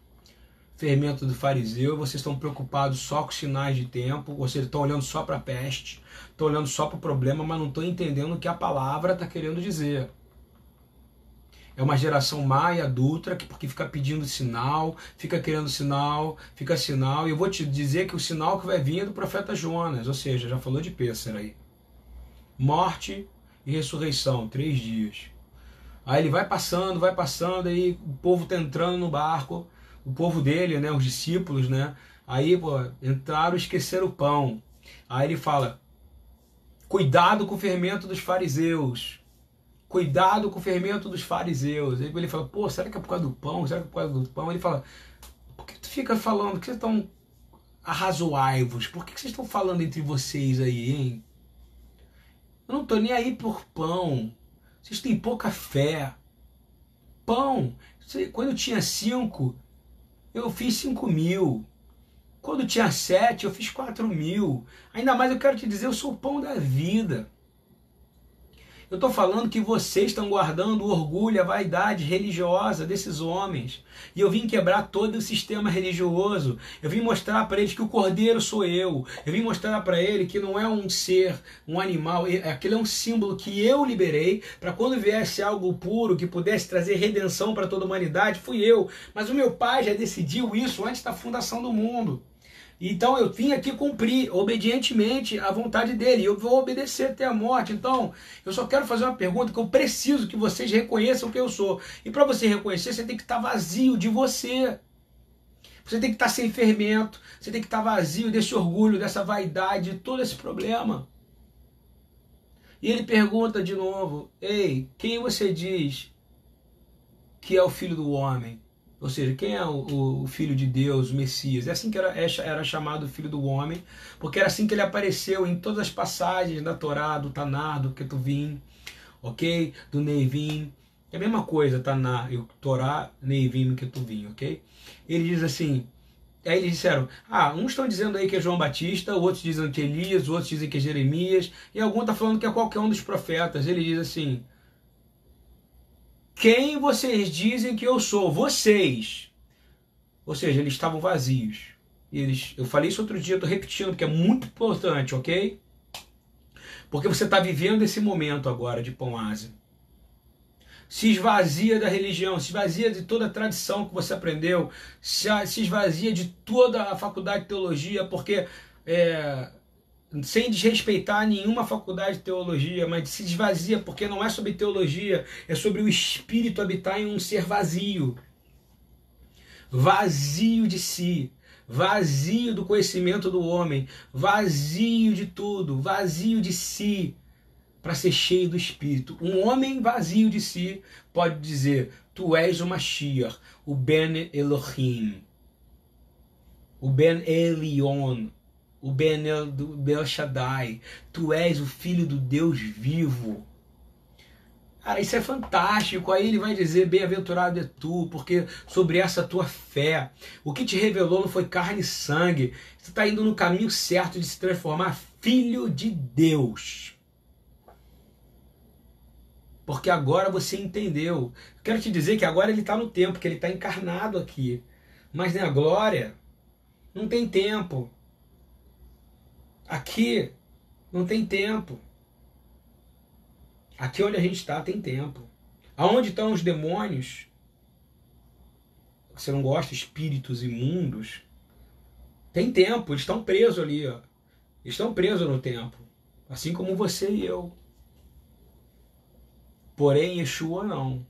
fermento do fariseu, vocês estão preocupados só com sinais de tempo, vocês estão olhando só para a peste, estão olhando só para o problema, mas não estão entendendo o que a palavra está querendo dizer. É uma geração má e adulta que porque fica pedindo sinal, fica querendo sinal, fica sinal. E eu vou te dizer que o sinal que vai vir é do profeta Jonas, ou seja, já falou de Pêssaro aí. Morte e ressurreição, três dias. Aí ele vai passando, vai passando, aí o povo está entrando no barco, o povo dele, né, os discípulos, né? Aí, pô, entraram e esqueceram o pão. Aí ele fala: cuidado com o fermento dos fariseus. Cuidado com o fermento dos fariseus. Aí ele fala: pô, será que é por causa do pão? Será que é por causa do pão? Ele fala: por que tu fica falando? Por que vocês estão arrazoaivos? Por que vocês estão falando entre vocês aí, hein? Eu não tô nem aí por pão. Vocês têm pouca fé. Pão. Quando eu tinha cinco, eu fiz 5 mil. Quando tinha 7, eu fiz 4 mil. Ainda mais eu quero te dizer, eu sou o pão da vida. Eu estou falando que vocês estão guardando o orgulho, a vaidade religiosa desses homens. E eu vim quebrar todo o sistema religioso. Eu vim mostrar para eles que o cordeiro sou eu. Eu vim mostrar para ele que não é um ser, um animal. Aquele é um símbolo que eu liberei para quando viesse algo puro que pudesse trazer redenção para toda a humanidade, fui eu. Mas o meu pai já decidiu isso antes da fundação do mundo. Então eu vim aqui cumprir obedientemente a vontade dele. Eu vou obedecer até a morte. Então eu só quero fazer uma pergunta que eu preciso que vocês reconheçam quem eu sou. E para você reconhecer, você tem que estar vazio de você. Você tem que estar sem fermento. Você tem que estar vazio desse orgulho, dessa vaidade, de todo esse problema. E ele pergunta de novo: Ei, quem você diz que é o filho do homem? Ou seja, quem é o, o, Filho de Deus, o Messias? É assim que era, é era chamado o Filho do Homem, porque era assim que ele apareceu em todas as passagens da Torá, do Taná, do Ketuvim, ok? Do Neivim. É a mesma coisa, Taná, o Torá, Neivim e Ketuvim, ok? Ele diz assim, aí eles disseram, ah, uns estão dizendo aí que é João Batista, outros dizem que é Elias, outros dizem que é Jeremias, e algum está falando que é qualquer um dos profetas. Ele diz assim, quem vocês dizem que eu sou? Vocês. Ou seja, eles estavam vazios. Eles, eu falei isso outro dia, estou repetindo, porque é muito importante, ok? Porque você está vivendo esse momento agora de pão asa. Se esvazia da religião, se esvazia de toda a tradição que você aprendeu, se, se esvazia de toda a faculdade de teologia, porque é, sem desrespeitar nenhuma faculdade de teologia, mas se esvazia porque não é sobre teologia, é sobre o espírito habitar em um ser vazio. Vazio de si, vazio do conhecimento do homem, vazio de tudo, vazio de si, para ser cheio do espírito. Um homem vazio de si pode dizer: Tu és o Mashiach, o Ben Elohim, o Ben Elion, o Benel do Bel Shaddai, tu és o filho do Deus vivo. Cara, isso é fantástico. Aí ele vai dizer: Bem-aventurado é tu, porque sobre essa tua fé, o que te revelou não foi carne e sangue. Você está indo no caminho certo de se transformar filho de Deus. Porque agora você entendeu. Quero te dizer que agora ele está no tempo, que ele está encarnado aqui. Mas na glória, não tem tempo. Aqui não tem tempo. Aqui onde a gente está tem tempo. Aonde estão os demônios? Você não gosta, espíritos imundos? Tem tempo, eles estão presos ali, ó. Estão presos no tempo. Assim como você e eu. Porém, Yeshua não.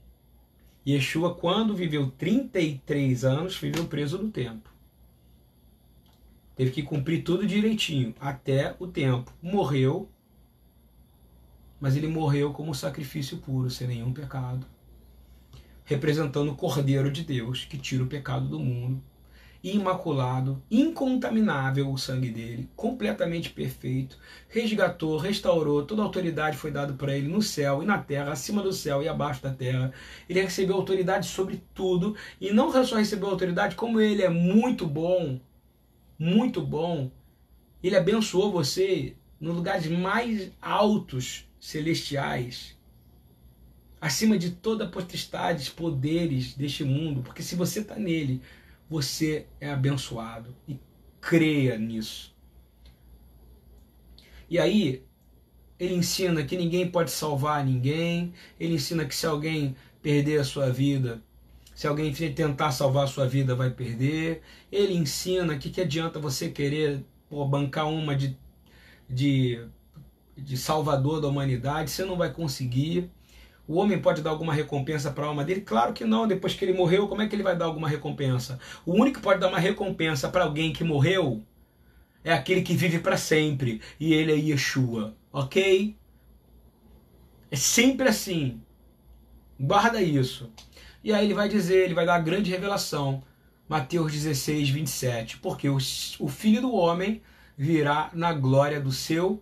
Yeshua, quando viveu 33 anos, viveu preso no tempo. Teve que cumprir tudo direitinho, até o tempo. Morreu, mas ele morreu como sacrifício puro, sem nenhum pecado. Representando o Cordeiro de Deus, que tira o pecado do mundo. Imaculado, incontaminável o sangue dele, completamente perfeito, resgatou, restaurou, toda autoridade foi dada para ele no céu e na terra, acima do céu e abaixo da terra. Ele recebeu autoridade sobre tudo, e não só recebeu autoridade, como ele é muito bom, muito bom. Ele abençoou você nos lugares mais altos celestiais, acima de toda potestades, poderes deste mundo, porque se você está nele, você é abençoado e creia nisso. E aí, ele ensina que ninguém pode salvar ninguém, ele ensina que se alguém perder a sua vida, se alguém tentar salvar a sua vida, vai perder. Ele ensina que que adianta você querer pô, bancar uma de, de, de salvador da humanidade, você não vai conseguir. O homem pode dar alguma recompensa para a alma dele? Claro que não. Depois que ele morreu, como é que ele vai dar alguma recompensa? O único que pode dar uma recompensa para alguém que morreu é aquele que vive para sempre. E ele é Yeshua. Ok? É sempre assim. Guarda isso. E aí ele vai dizer, ele vai dar a grande revelação. Mateus 16, 27. Porque o, o filho do homem virá na glória do seu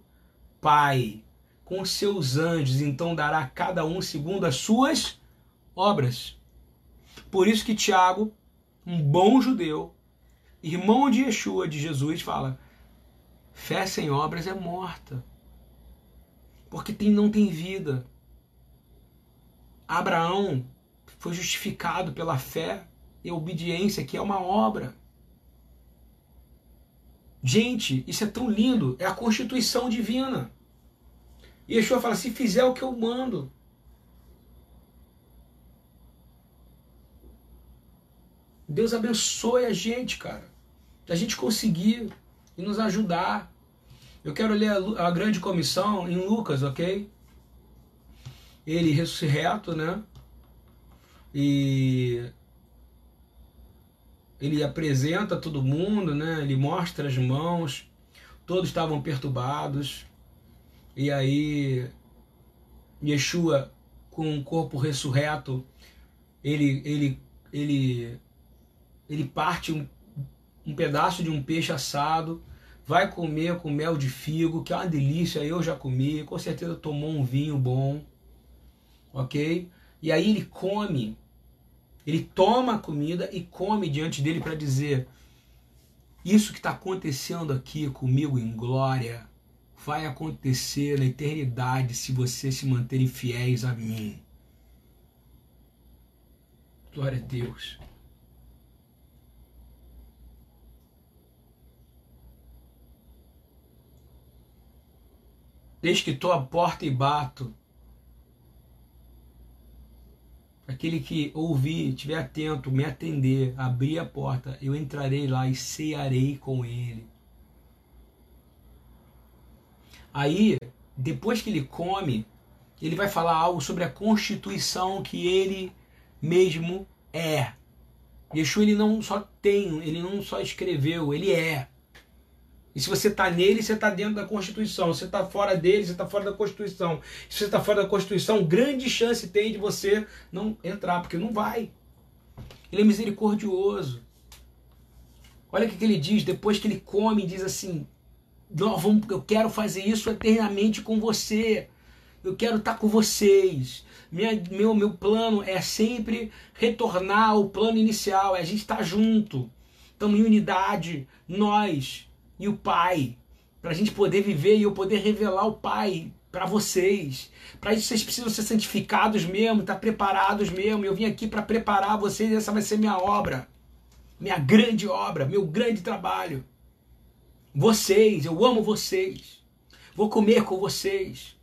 Pai, com seus anjos, então dará a cada um segundo as suas obras. Por isso que Tiago, um bom judeu, irmão de Yeshua, de Jesus, fala: fé sem obras é morta. Porque tem, não tem vida. Abraão foi justificado pela fé e obediência, que é uma obra. Gente, isso é tão lindo, é a constituição divina. E Yeshua fala: se fizer o que eu mando. Deus abençoe a gente, cara. A gente conseguir e nos ajudar. Eu quero ler a, a grande comissão em Lucas, ok? Ele ressurreto, né? E ele apresenta todo mundo, né? Ele mostra as mãos, todos estavam perturbados. E aí Yeshua com o corpo ressurreto, ele ele ele ele parte um, um pedaço de um peixe assado, vai comer com mel de figo, que é uma delícia, eu já comi, com certeza tomou um vinho bom. OK? E aí ele come ele toma a comida e come diante dele para dizer: Isso que está acontecendo aqui comigo em glória vai acontecer na eternidade se vocês se manterem fiéis a mim. Glória a Deus. Desde que estou à porta e bato. Aquele que ouvir, estiver atento, me atender, abrir a porta, eu entrarei lá e cearei com ele. Aí, depois que ele come, ele vai falar algo sobre a constituição que ele mesmo é. Yeshua ele não só tem, ele não só escreveu, ele é. E se você está nele, você está dentro da Constituição. Se você está fora dele, você está fora da Constituição. Se você está fora da Constituição, grande chance tem de você não entrar, porque não vai. Ele é misericordioso. Olha o que, ele diz, depois que ele come, diz assim: vamos, eu quero fazer isso eternamente com você. Eu quero estar tá com vocês. Minha, meu, meu plano é sempre retornar ao plano inicial, é a gente estar tá junto. Estamos em unidade, nós e o Pai, para a gente poder viver e eu poder revelar o Pai para vocês. Para isso vocês precisam ser santificados mesmo, estar tá preparados mesmo. Eu vim aqui para preparar vocês, essa vai ser minha obra. Minha grande obra, meu grande trabalho. Vocês, eu amo vocês. Vou comer com vocês.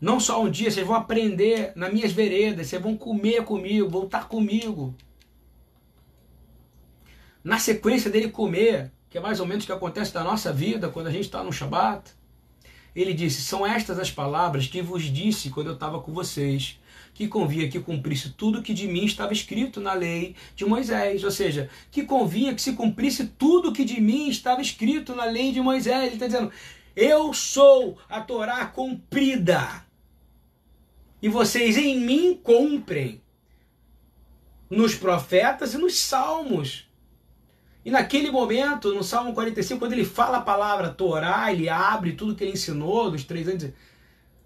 Não só um dia, vocês vão aprender nas minhas veredas, vocês vão comer comigo, vão estar comigo. Na sequência dele comer, que é mais ou menos o que acontece na nossa vida quando a gente está no Shabat. Ele disse: São estas as palavras que vos disse quando eu estava com vocês, que convinha que cumprisse tudo que de mim estava escrito na lei de Moisés. Ou seja, que convinha que se cumprisse tudo que de mim estava escrito na lei de Moisés. Ele está dizendo: Eu sou a Torá cumprida. E vocês em mim cumprem. Nos profetas e nos salmos. E naquele momento, no Salmo 45, quando ele fala a palavra Torá, ele abre tudo que ele ensinou dos três anos.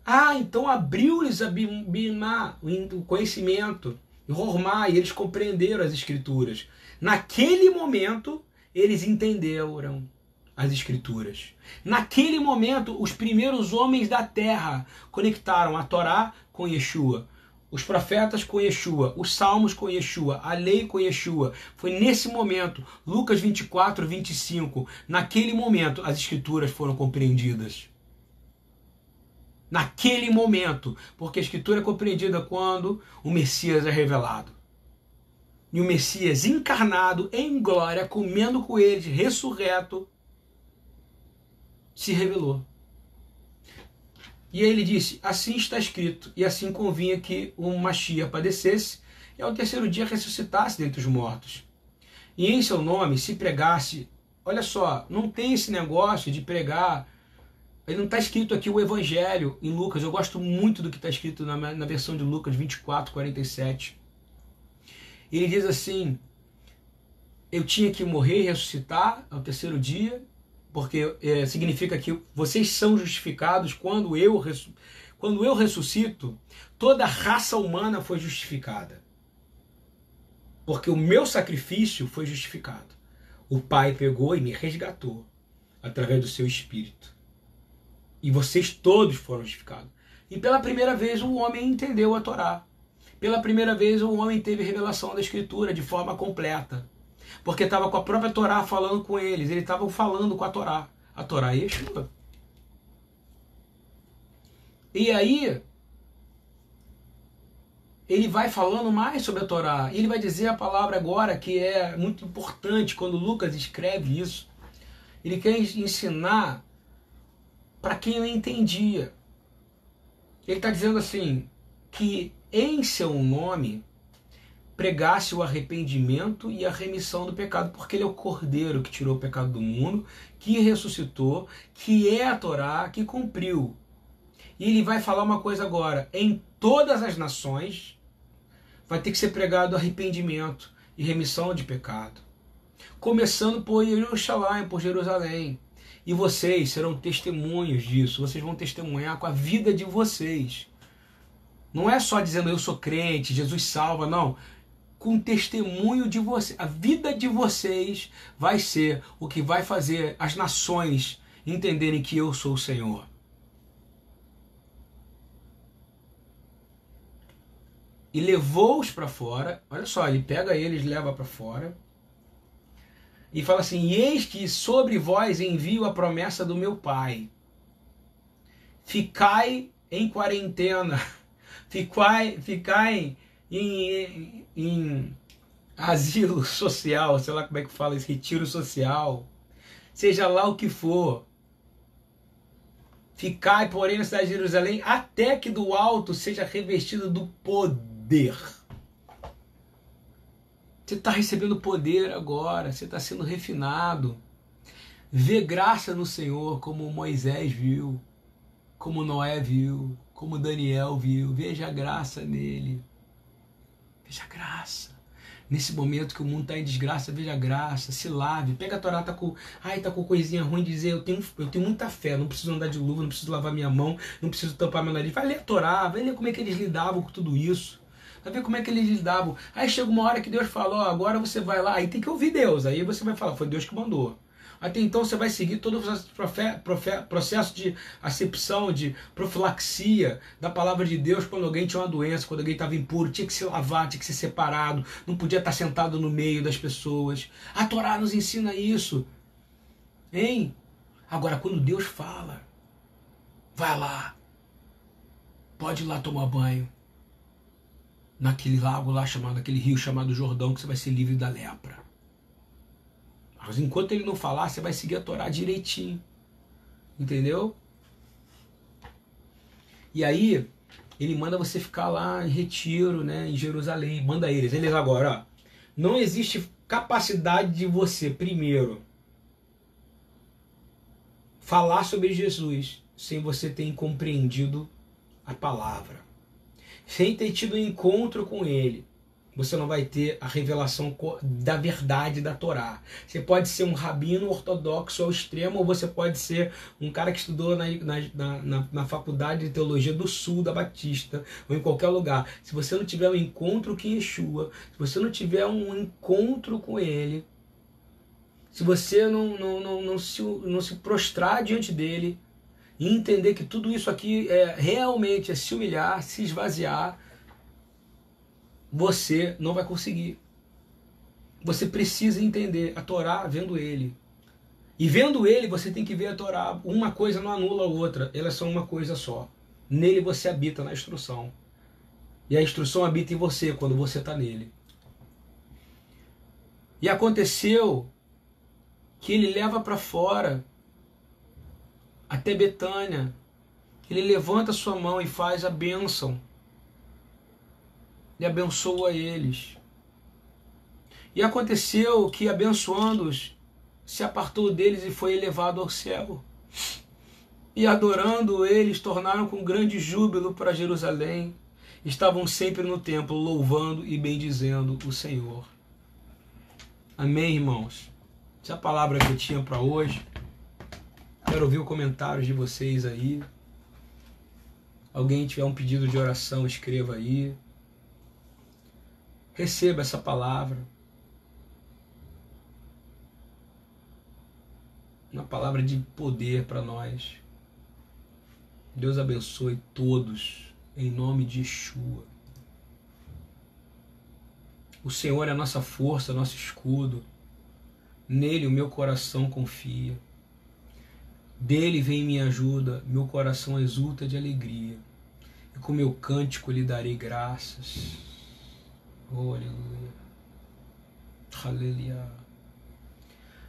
Ah, então abriu-lhes a Bimá, o conhecimento, Hormá, e eles compreenderam as escrituras. Naquele momento, eles entenderam as escrituras. Naquele momento, os primeiros homens da terra conectaram a Torá com Yeshua os profetas com Yeshua, os salmos com Yeshua, a lei com Yeshua. Foi nesse momento, Lucas 24, 25, naquele momento as escrituras foram compreendidas. Naquele momento, porque a escritura é compreendida quando o Messias é revelado. E o Messias encarnado em glória, comendo com eles, ressurreto, se revelou. E ele disse: Assim está escrito, e assim convinha que o Machia padecesse e ao terceiro dia ressuscitasse dentre os mortos. E em seu nome se pregasse. Olha só, não tem esse negócio de pregar. Ele não está escrito aqui o Evangelho em Lucas. Eu gosto muito do que está escrito na, na versão de Lucas 24, 47. Ele diz assim: Eu tinha que morrer e ressuscitar ao terceiro dia, porque é, significa que vocês são justificados quando eu, quando eu ressuscito, toda a raça humana foi justificada. Porque o meu sacrifício foi justificado. O Pai pegou e me resgatou através do seu Espírito. E vocês todos foram justificados. E pela primeira vez o homem entendeu a Torá. Pela primeira vez, o homem teve revelação da Escritura de forma completa. Porque estava com a própria Torá falando com eles. Eles estavam falando com a Torá. A Torá é Yeshua. E aí, ele vai falando mais sobre a Torá. E ele vai dizer a palavra agora que é muito importante quando Lucas escreve isso. Ele quer ensinar para quem não entendia. Ele está dizendo assim: que em seu nome pregasse o arrependimento e a remissão do pecado, porque ele é o cordeiro que tirou o pecado do mundo, que ressuscitou, que é a Torá, que cumpriu. E ele vai falar uma coisa agora: em todas as nações vai ter que ser pregado arrependimento e remissão de pecado. Começando por Jerusalém, por Jerusalém. E vocês serão testemunhos disso. Vocês vão testemunhar com a vida de vocês. Não é só dizendo eu sou crente, Jesus salva, não. Com testemunho de você. A vida de vocês vai ser o que vai fazer as nações entenderem que eu sou o Senhor. e levou-os para fora. Olha só, ele pega eles, leva para fora. E fala assim: Eis que sobre vós envio a promessa do meu Pai. Ficai em quarentena, ficai, ficai em, em asilo social, sei lá como é que fala esse retiro social, seja lá o que for. Ficai, porém, na cidade de Jerusalém, até que do alto seja revestido do poder. Você está recebendo poder agora, você está sendo refinado. Vê graça no Senhor como Moisés viu, como Noé viu, como Daniel viu. Veja a graça nele. Veja graça. Nesse momento que o mundo está em desgraça, veja graça, se lave. Pega a Torá, tá com. Ai, tá com coisinha ruim, dizer, eu tenho, eu tenho muita fé, não preciso andar de luva, não preciso lavar minha mão, não preciso tampar meu nariz. Vai ler a Torá, vai ler como é que eles lidavam com tudo isso. Vai ver como é que eles lidavam. Aí chega uma hora que Deus falou, agora você vai lá, aí tem que ouvir Deus. Aí você vai falar, foi Deus que mandou. Até então você vai seguir todo o processo de acepção, de profilaxia da palavra de Deus quando alguém tinha uma doença, quando alguém estava impuro, tinha que se lavar, tinha que ser separado, não podia estar sentado no meio das pessoas. A Torá nos ensina isso. Hein? Agora, quando Deus fala, vai lá, pode ir lá tomar banho naquele lago lá chamado, naquele rio chamado Jordão, que você vai ser livre da lepra. Mas enquanto ele não falar, você vai seguir a Torá direitinho. Entendeu? E aí, ele manda você ficar lá em retiro, né, em Jerusalém. Manda eles. Eles agora, ó. Não existe capacidade de você, primeiro, falar sobre Jesus sem você ter compreendido a palavra sem ter tido um encontro com ele, você não vai ter a revelação da verdade da Torá. Você pode ser um rabino ortodoxo ao extremo, ou você pode ser um cara que estudou na, na, na, na, faculdade de teologia do sul da Batista, ou em qualquer lugar. Se você não tiver um encontro com Yeshua, se você não tiver um encontro com ele, se você não, não, não, não, se, não se prostrar diante dele, e entender que tudo isso aqui é realmente é se humilhar, se esvaziar, você não vai conseguir. Você precisa entender a Torá vendo ele. E vendo ele, você tem que ver a Torá. Uma coisa não anula a outra, elas são uma coisa só. Nele você habita na instrução. E a instrução habita em você quando você está nele. E aconteceu que ele leva para fora até Betânia. Ele levanta sua mão e faz a bênção. E abençoa eles. E aconteceu que, abençoando-os, se apartou deles e foi elevado ao céu. E adorando eles, tornaram com grande júbilo para Jerusalém. Estavam sempre no templo, louvando e bendizendo o Senhor. Amém, irmãos? Essa é a palavra que eu tinha para hoje. Quero ouvir os comentários de vocês aí. Alguém tiver um pedido de oração, escreva aí. Receba essa palavra. Uma palavra de poder para nós. Deus abençoe todos, em nome de Yeshua. O Senhor é a nossa força, nosso escudo. Nele o meu coração confia. Dele vem minha ajuda, meu coração exulta de alegria. E com meu cântico lhe darei graças. Oh, aleluia. Aleluia.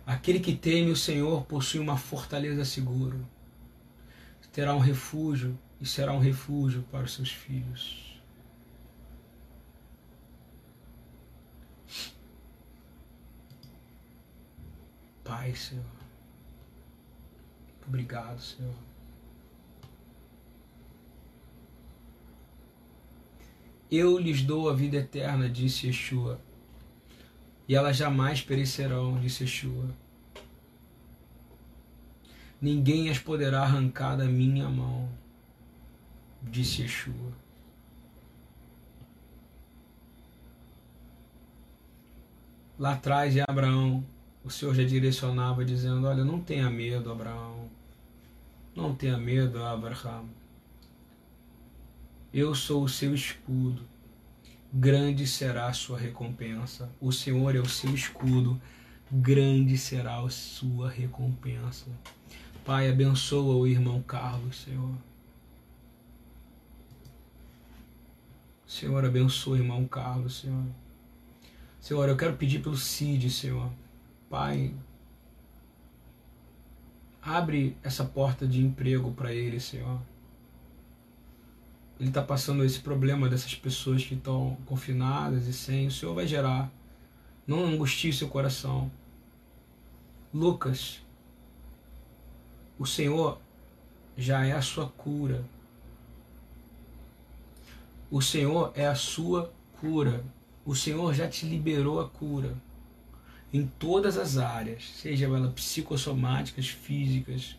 Aquele que teme o Senhor possui uma fortaleza segura. Terá um refúgio e será um refúgio para os seus filhos. Pai, Senhor. Obrigado, Senhor. Eu lhes dou a vida eterna, disse Yeshua, e elas jamais perecerão, disse Yeshua. Ninguém as poderá arrancar da minha mão, disse Yeshua. Lá atrás de Abraão, o Senhor já direcionava dizendo: Olha, não tenha medo, Abraão. Não tenha medo, Abraão. Eu sou o seu escudo. Grande será a sua recompensa. O Senhor é o seu escudo. Grande será a sua recompensa. Pai, abençoa o irmão Carlos, Senhor. Senhor, abençoa o irmão Carlos, Senhor. Senhor, eu quero pedir pelo Cid, Senhor. Pai, abre essa porta de emprego para ele, Senhor. Ele está passando esse problema dessas pessoas que estão confinadas e sem. O Senhor vai gerar. Não angustie seu coração. Lucas, o Senhor já é a sua cura. O Senhor é a sua cura. O Senhor já te liberou a cura em todas as áreas, seja elas psicossomáticas, físicas.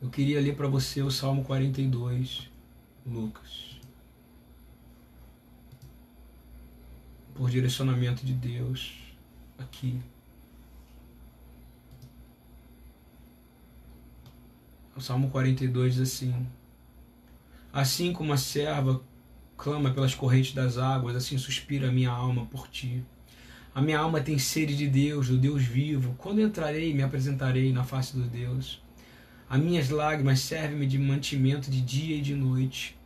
Eu queria ler para você o Salmo 42, Lucas. Por direcionamento de Deus, aqui. O Salmo 42 diz assim: Assim como a serva clama pelas correntes das águas, assim suspira a minha alma por ti. A minha alma tem sede de Deus, do Deus vivo. Quando entrarei e me apresentarei na face do Deus? As minhas lágrimas servem-me de mantimento de dia e de noite,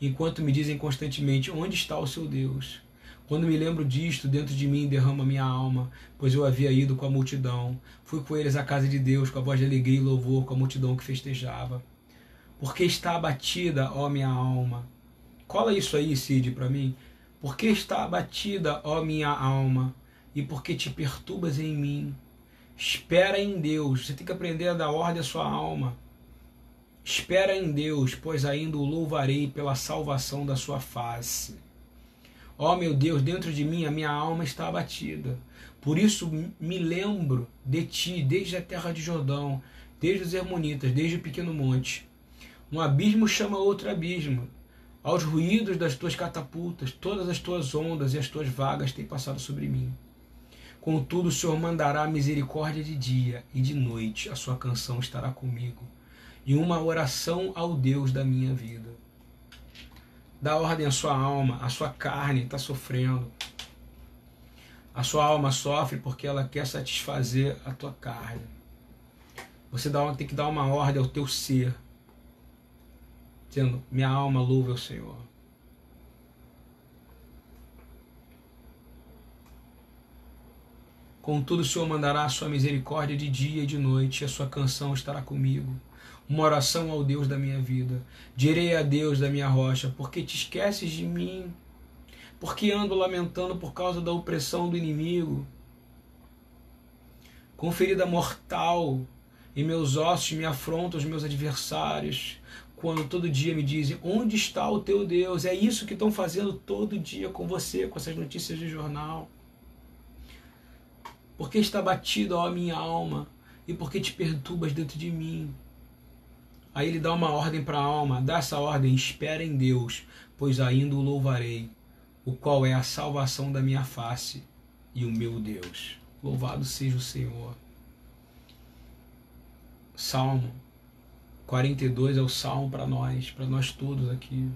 enquanto me dizem constantemente: Onde está o seu Deus? Quando me lembro disto, dentro de mim derrama minha alma, pois eu havia ido com a multidão. Fui com eles à casa de Deus, com a voz de alegria e louvor, com a multidão que festejava. Porque está abatida, ó minha alma. Cola isso aí, Cid, para mim. Por que está abatida, ó minha alma, e por que te perturbas em mim? Espera em Deus, você tem que aprender a dar ordem à sua alma. Espera em Deus, pois ainda o louvarei pela salvação da sua face. Ó meu Deus, dentro de mim a minha alma está abatida. Por isso me lembro de ti desde a terra de Jordão, desde os Hermonitas, desde o pequeno monte. Um abismo chama outro abismo aos ruídos das tuas catapultas, todas as tuas ondas e as tuas vagas têm passado sobre mim. Contudo, o Senhor mandará misericórdia de dia e de noite, a sua canção estará comigo, e uma oração ao Deus da minha vida. Dá ordem à sua alma, a sua carne está sofrendo. A sua alma sofre porque ela quer satisfazer a tua carne. Você dá, tem que dar uma ordem ao teu ser dizendo: Minha alma louva o Senhor. Contudo, o Senhor mandará a sua misericórdia de dia e de noite, e a sua canção estará comigo. Uma oração ao Deus da minha vida. Direi a Deus da minha rocha, porque te esqueces de mim? Porque ando lamentando por causa da opressão do inimigo? Com ferida mortal, em meus ossos me afrontam os meus adversários quando todo dia me dizem onde está o teu Deus. É isso que estão fazendo todo dia com você, com essas notícias de jornal. Porque está batido a minha alma e porque te perturbas dentro de mim. Aí ele dá uma ordem para a alma, dá essa ordem, espera em Deus, pois ainda o louvarei, o qual é a salvação da minha face e o meu Deus. Louvado seja o Senhor. Salmo 42 é o salmo para nós, para nós todos aqui.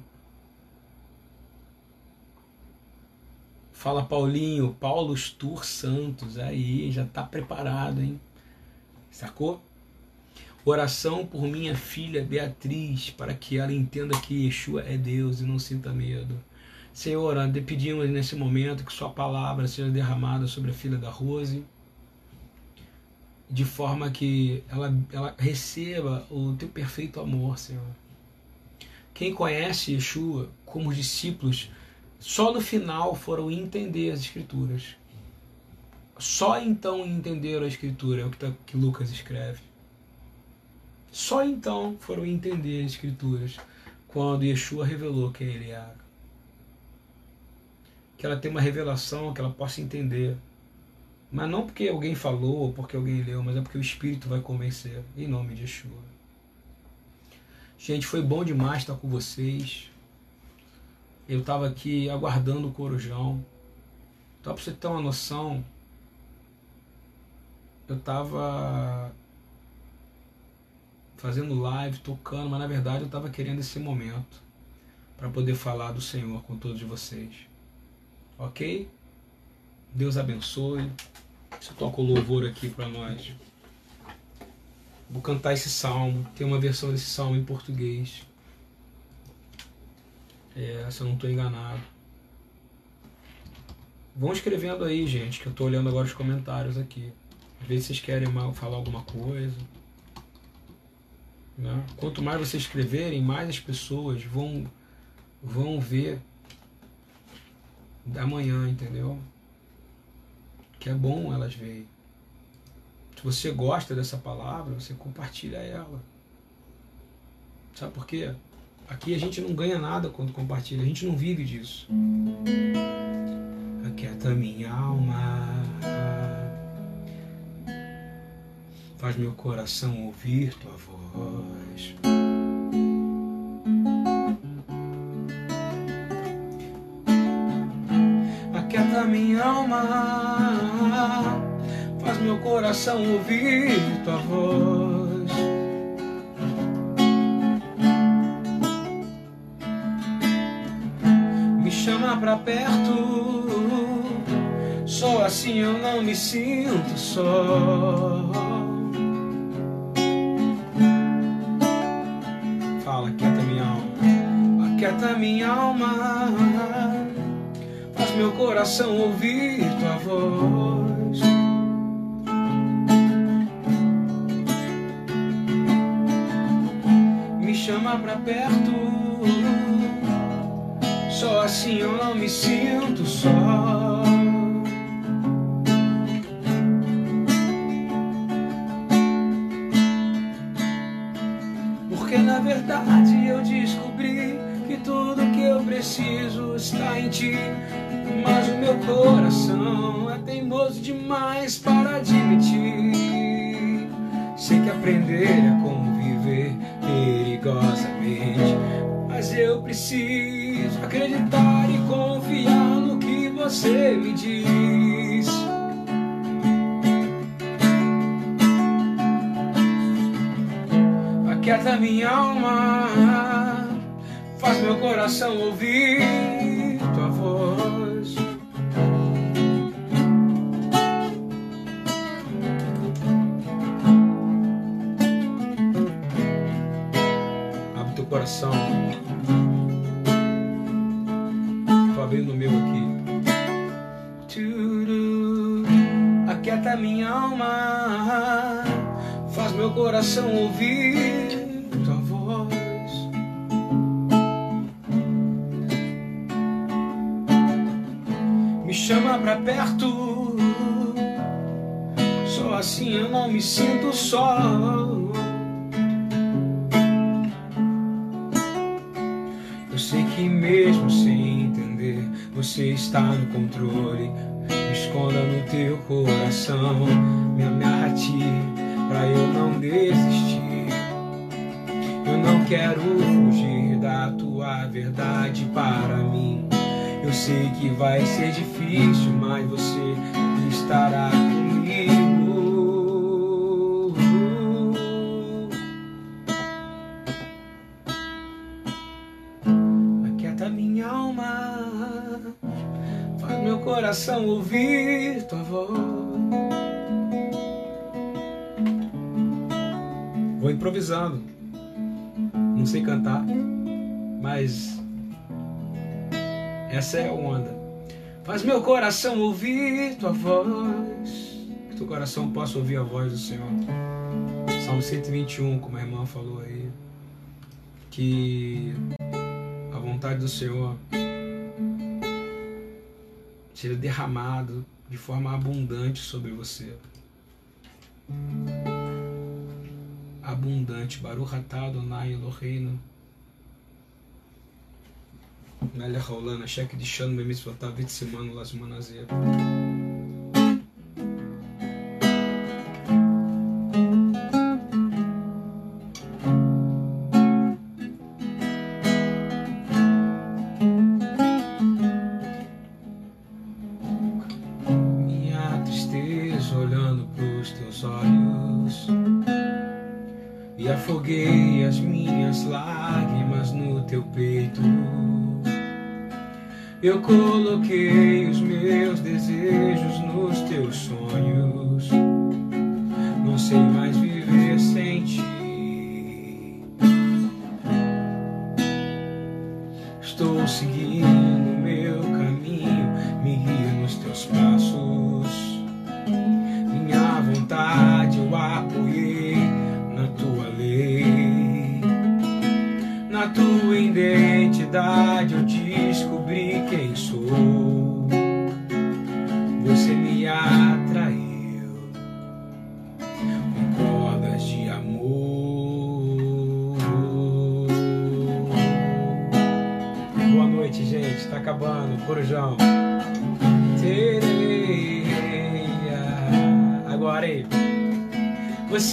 Fala Paulinho, Paulo Stur Santos, aí já tá preparado, hein? Sacou? Oração por minha filha Beatriz, para que ela entenda que Yeshua é Deus e não sinta medo. Senhor, pedimos nesse momento que Sua palavra seja derramada sobre a filha da Rose, de forma que ela, ela receba o Teu perfeito amor, Senhor. Quem conhece Yeshua como discípulos, só no final foram entender as Escrituras. Só então entenderam a Escritura, é o que, tá, que Lucas escreve. Só então foram entender as Escrituras, quando Yeshua revelou quem ele era. Que ela tenha uma revelação, que ela possa entender. Mas não porque alguém falou ou porque alguém leu, mas é porque o Espírito vai convencer, em nome de Yeshua. Gente, foi bom demais estar com vocês. Eu estava aqui aguardando o corujão. Então, para você ter uma noção, eu estava fazendo live, tocando, mas na verdade eu estava querendo esse momento para poder falar do Senhor com todos vocês. Ok? Deus abençoe. Você toca o louvor aqui para nós. Vou cantar esse salmo. Tem uma versão desse salmo em português. É, se eu não estou enganado. Vão escrevendo aí, gente, que eu estou olhando agora os comentários aqui. Às vezes vocês querem falar alguma coisa. Né? Quanto mais vocês escreverem, mais as pessoas vão, vão ver da manhã, entendeu? Que é bom elas verem. Se você gosta dessa palavra, você compartilha ela. Sabe por quê? Aqui a gente não ganha nada quando compartilha, a gente não vive disso. Aquieta minha alma, faz meu coração ouvir tua voz. Aquieta minha alma, faz meu coração ouvir tua voz. Pra perto. Só assim eu não me sinto só. Fala, quieta minha alma, aquieta minha alma. Faz meu coração ouvir tua voz. Me chama pra perto só assim eu não me sinto só. Porque na verdade eu descobri que tudo que eu preciso está em ti. Mas o meu coração é teimoso demais para admitir. Sei que aprender é conviver perigosamente, mas eu preciso acreditar e confiar no que você me diz. Aquieta minha alma, faz meu coração ouvir coração ouvir tua voz. Me chama pra perto, só assim eu não me sinto só. Eu sei que mesmo sem você está no controle. Me esconda no teu coração, me amarra desistir. Eu não quero fugir da tua verdade para mim. Eu sei que vai ser difícil, mas você estará coração ouvir tua voz. Improvisando. Não sei cantar, mas essa é a onda. Faz meu coração ouvir tua voz. Que teu coração possa ouvir a voz do Senhor. Salmo 121, como a irmã falou aí. Que a vontade do Senhor seja derramado de forma abundante sobre você abundante. Baruch atah Adonai Eloheinu. Melech haolam, cheque de Shan, Bemis, Vatavit, Simano, Las Manazia. Eu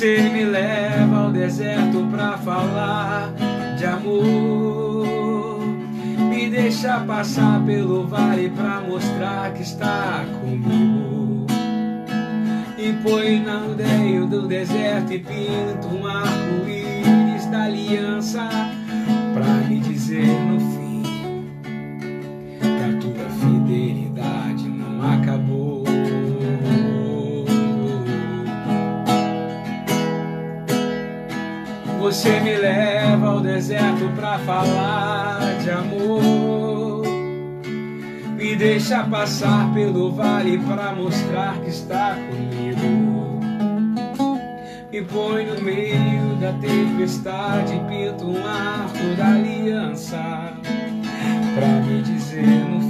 Você me leva ao deserto pra falar de amor. Me deixa passar pelo vale pra mostrar que está comigo. E põe na aldeia do deserto e pinta um arco-íris da aliança pra me dizer deserto pra falar de amor. Me deixa passar pelo vale pra mostrar que está comigo. Me põe no meio da tempestade, pinta um arco da aliança pra me dizer no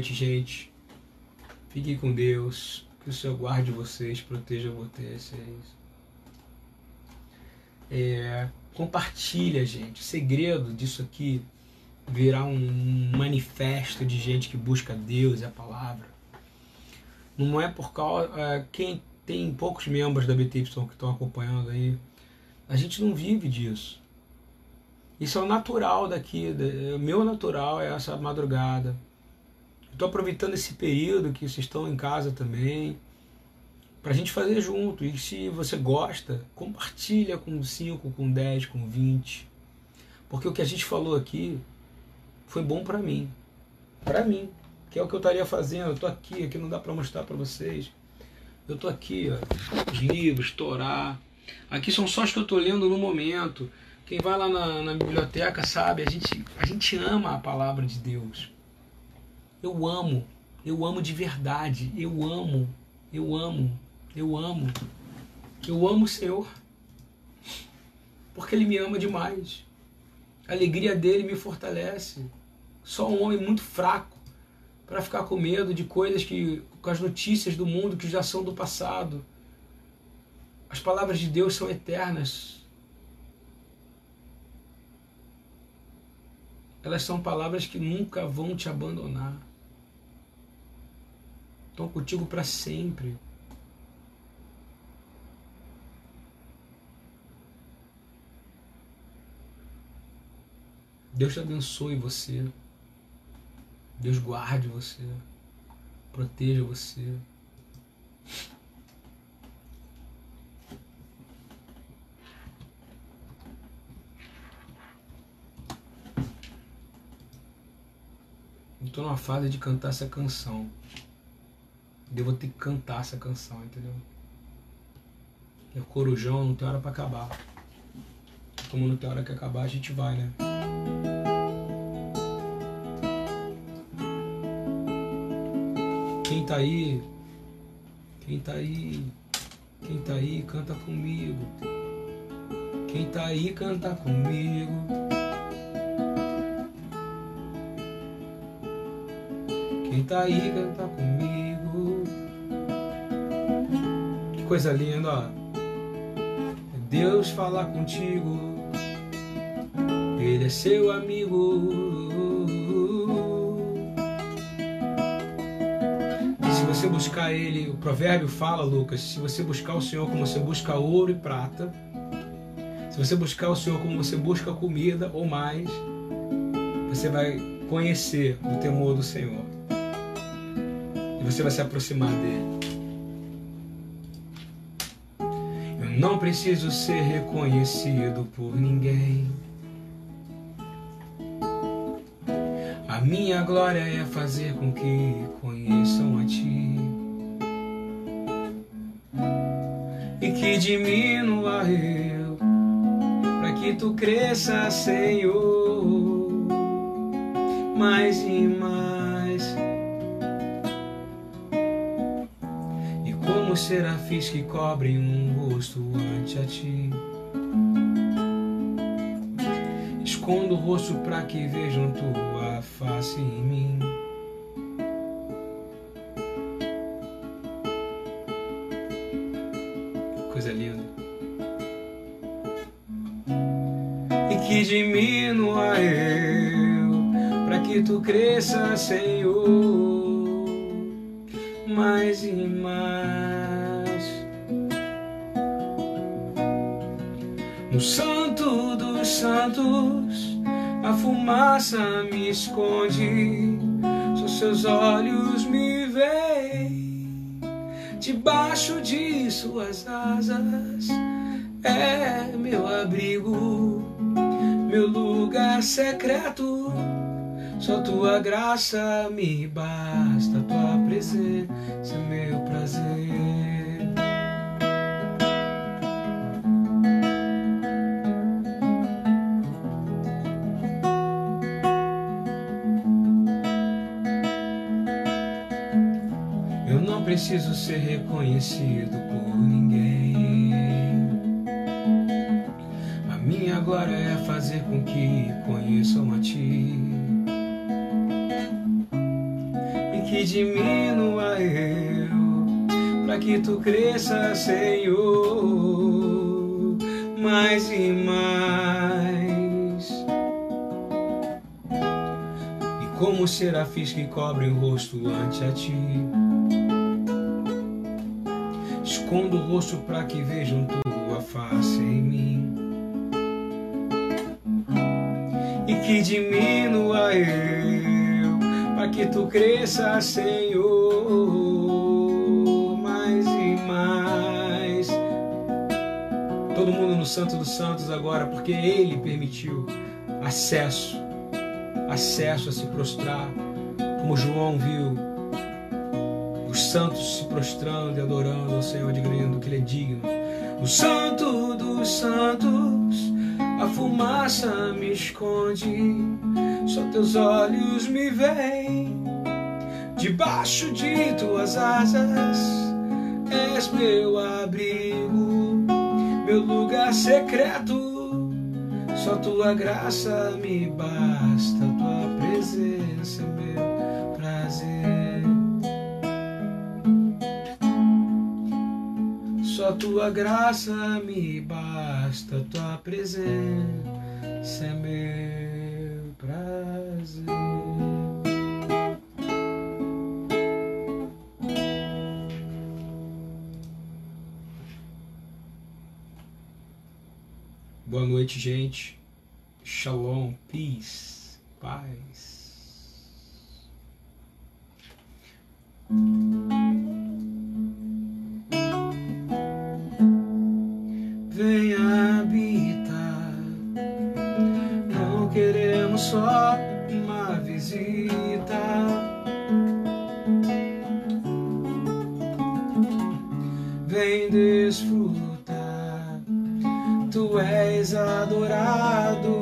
noite, gente. Fiquem com Deus. Que o Senhor guarde vocês, proteja vocês. É, compartilha, gente. O segredo disso aqui virar um manifesto de gente que busca Deus e a palavra. Não é por causa. É, quem tem poucos membros da BTY que estão acompanhando aí, a gente não vive disso. Isso é o natural daqui. O meu natural é essa madrugada. Estou aproveitando esse período que vocês estão em casa também para a gente fazer junto. E se você gosta, compartilha com 5, com 10, com 20. Porque o que a gente falou aqui foi bom para mim. Para mim, que é o que eu estaria fazendo. Eu tô aqui, aqui não dá para mostrar para vocês. Eu tô aqui, ó, os livros, Torá. Aqui são só os que eu tô lendo no momento. Quem vai lá na, na biblioteca sabe, a gente, a gente ama a palavra de Deus. Eu amo, eu amo de verdade, eu amo, eu amo, eu amo. Eu amo o Senhor. Porque Ele me ama demais. A alegria dele me fortalece. Só um homem muito fraco para ficar com medo de coisas que, com as notícias do mundo que já são do passado. As palavras de Deus são eternas. Elas são palavras que nunca vão te abandonar. Estão contigo para sempre. Deus te abençoe você. Deus guarde você. Proteja você. Estou numa fase de cantar essa canção. Eu vou ter que cantar essa canção, entendeu? É corujão, não tem hora para acabar. Como não tem hora que acabar, a gente vai, né? Quem tá aí, quem tá aí, quem tá aí, canta comigo. Quem tá aí, canta comigo. Quem tá aí, canta comigo. Coisa linda, ó. Deus falar contigo. Ele é seu amigo. você buscar ele, o provérbio fala, Lucas, se você buscar o Senhor como você busca ouro e prata, se você buscar o Senhor como você busca comida ou mais, você vai conhecer o temor do Senhor. E você vai se aproximar dele. Não preciso ser reconhecido por ninguém. A minha glória é fazer com que conheçam a Ti e que diminua eu, para que Tu cresça, Senhor, mais e mais. Como serafins que cobrem um rosto ante a Ti. Escondo o rosto para que vejam tua face em mim. Coisa linda. E que diminua eu, para que tu cresça, Senhor, seus olhos me veem, debaixo de suas asas é meu abrigo, meu lugar secreto. Só tua graça me basta, tua presença é meu prazer. Preciso ser reconhecido por ninguém. A minha glória é fazer com que conheçam a Ti e que diminua eu, para que Tu cresça, Senhor, mais e mais. E como serafins que cobrem o rosto ante a Ti escondo o rosto para que vejam tua face em mim. E que diminua eu, para que tu cresça, Senhor, mais e mais. Todo mundo no Santo dos Santos agora, porque Ele permitiu acesso, acesso a se prostrar, como João viu santos se prostrando e adorando ao Senhor, dizendo que Ele é digno. O Santo dos Santos, a fumaça me esconde, só teus olhos me veem. Debaixo de tuas asas, és meu abrigo, meu lugar secreto. Só tua graça me basta, Tua graça me basta, tua presença é meu prazer. Boa noite, gente. Shalom, peace, paz. Venha habitar. Não queremos só uma visita. Vem desfrutar. Tu és adorado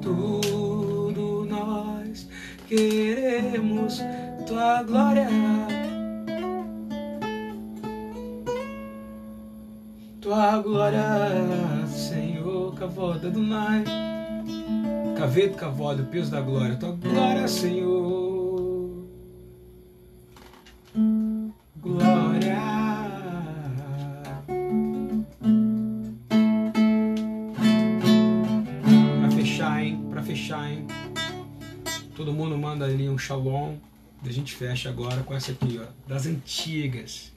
tudo, nós queremos tua glória. Tua glória, Senhor, cavoda do mar. Caveto, cavoda, o peso da glória. Tua glória, Senhor. Manda ali um shalom. A gente fecha agora com essa aqui, ó. Das antigas.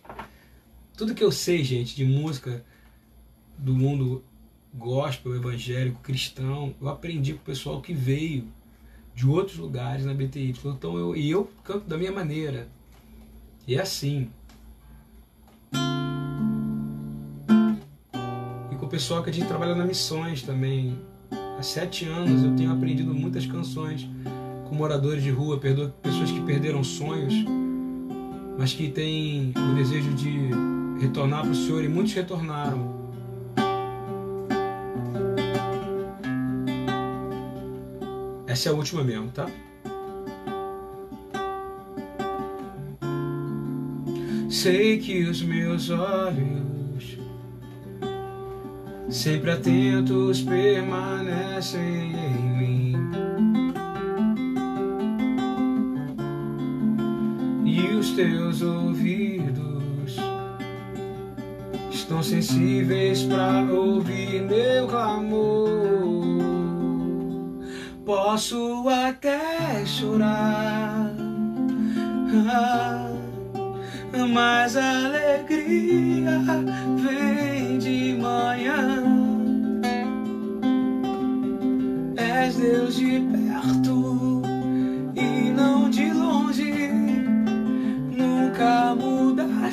Tudo que eu sei, gente, de música do mundo gospel, evangélico, cristão, eu aprendi com o pessoal que veio de outros lugares na BTY. Então eu, e eu canto da minha maneira. E é assim. E com o pessoal que a gente trabalha nas missões também. Há sete anos eu tenho aprendido muitas canções com moradores de rua, perdo- pessoas que perderam sonhos, mas que têm o desejo de retornar para o Senhor e muitos retornaram. Essa é a última mesmo, tá? Sei que os meus olhos, sempre atentos, permanecem em teus ouvidos estão sensíveis para ouvir meu clamor. Posso até chorar, mas a alegria vem de manhã. És Deus de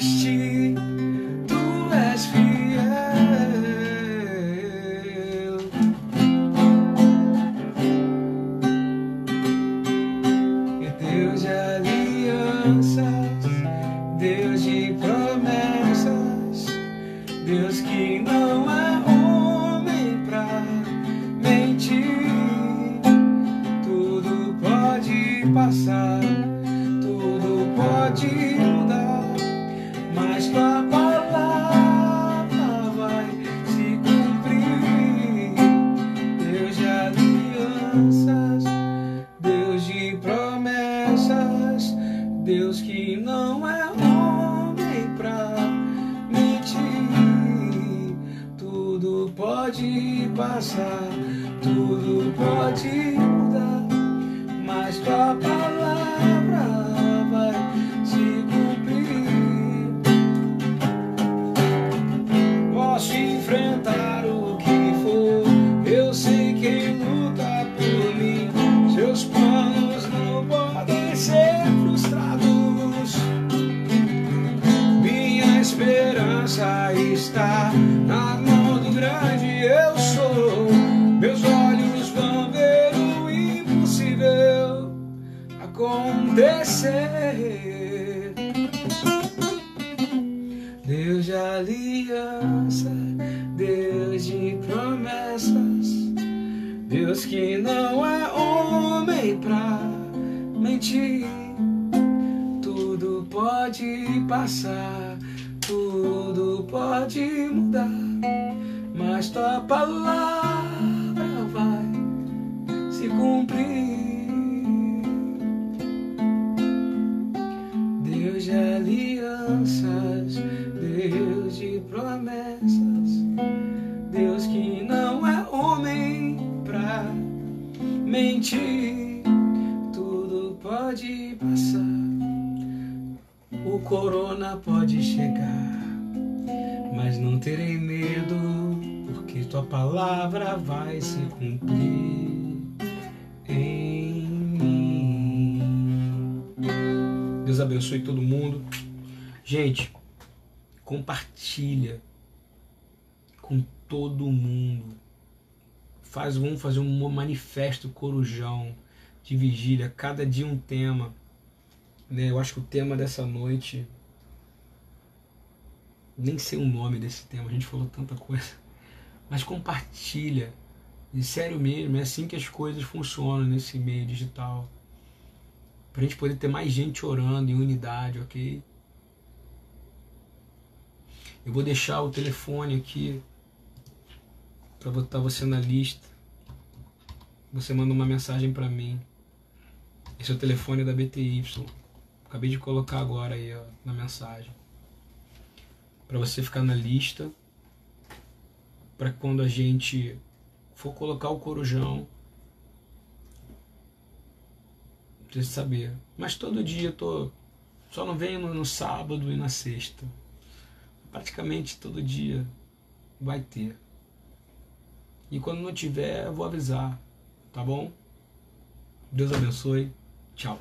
心。Pode passar, tudo pode mudar, mas tua palavra Deus que não é homem pra mentir. Tudo pode passar, tudo pode mudar, mas tua palavra vai se cumprir. Mentir. Tudo pode passar, o corona pode chegar, mas não terei medo, porque tua palavra vai se cumprir em mim. Deus abençoe todo mundo. Gente, compartilha com todo mundo. Faz, vamos fazer um manifesto corujão de vigília, cada dia um tema. Né? Eu acho que o tema dessa noite. Nem sei o nome desse tema, a gente falou tanta coisa. Mas compartilha. E sério mesmo, é assim que as coisas funcionam nesse meio digital. Pra gente poder ter mais gente orando em unidade, ok? Eu vou deixar o telefone aqui para botar você na lista. Você manda uma mensagem para mim. Esse é o telefone da BTY. Acabei de colocar agora aí ó, na mensagem. Para você ficar na lista. Para quando a gente for colocar o corujão, você saber. Mas todo dia eu tô. Só não venho no sábado e na sexta. Praticamente todo dia vai ter. E quando não tiver, eu vou avisar. Tá bom? Deus abençoe. Tchau.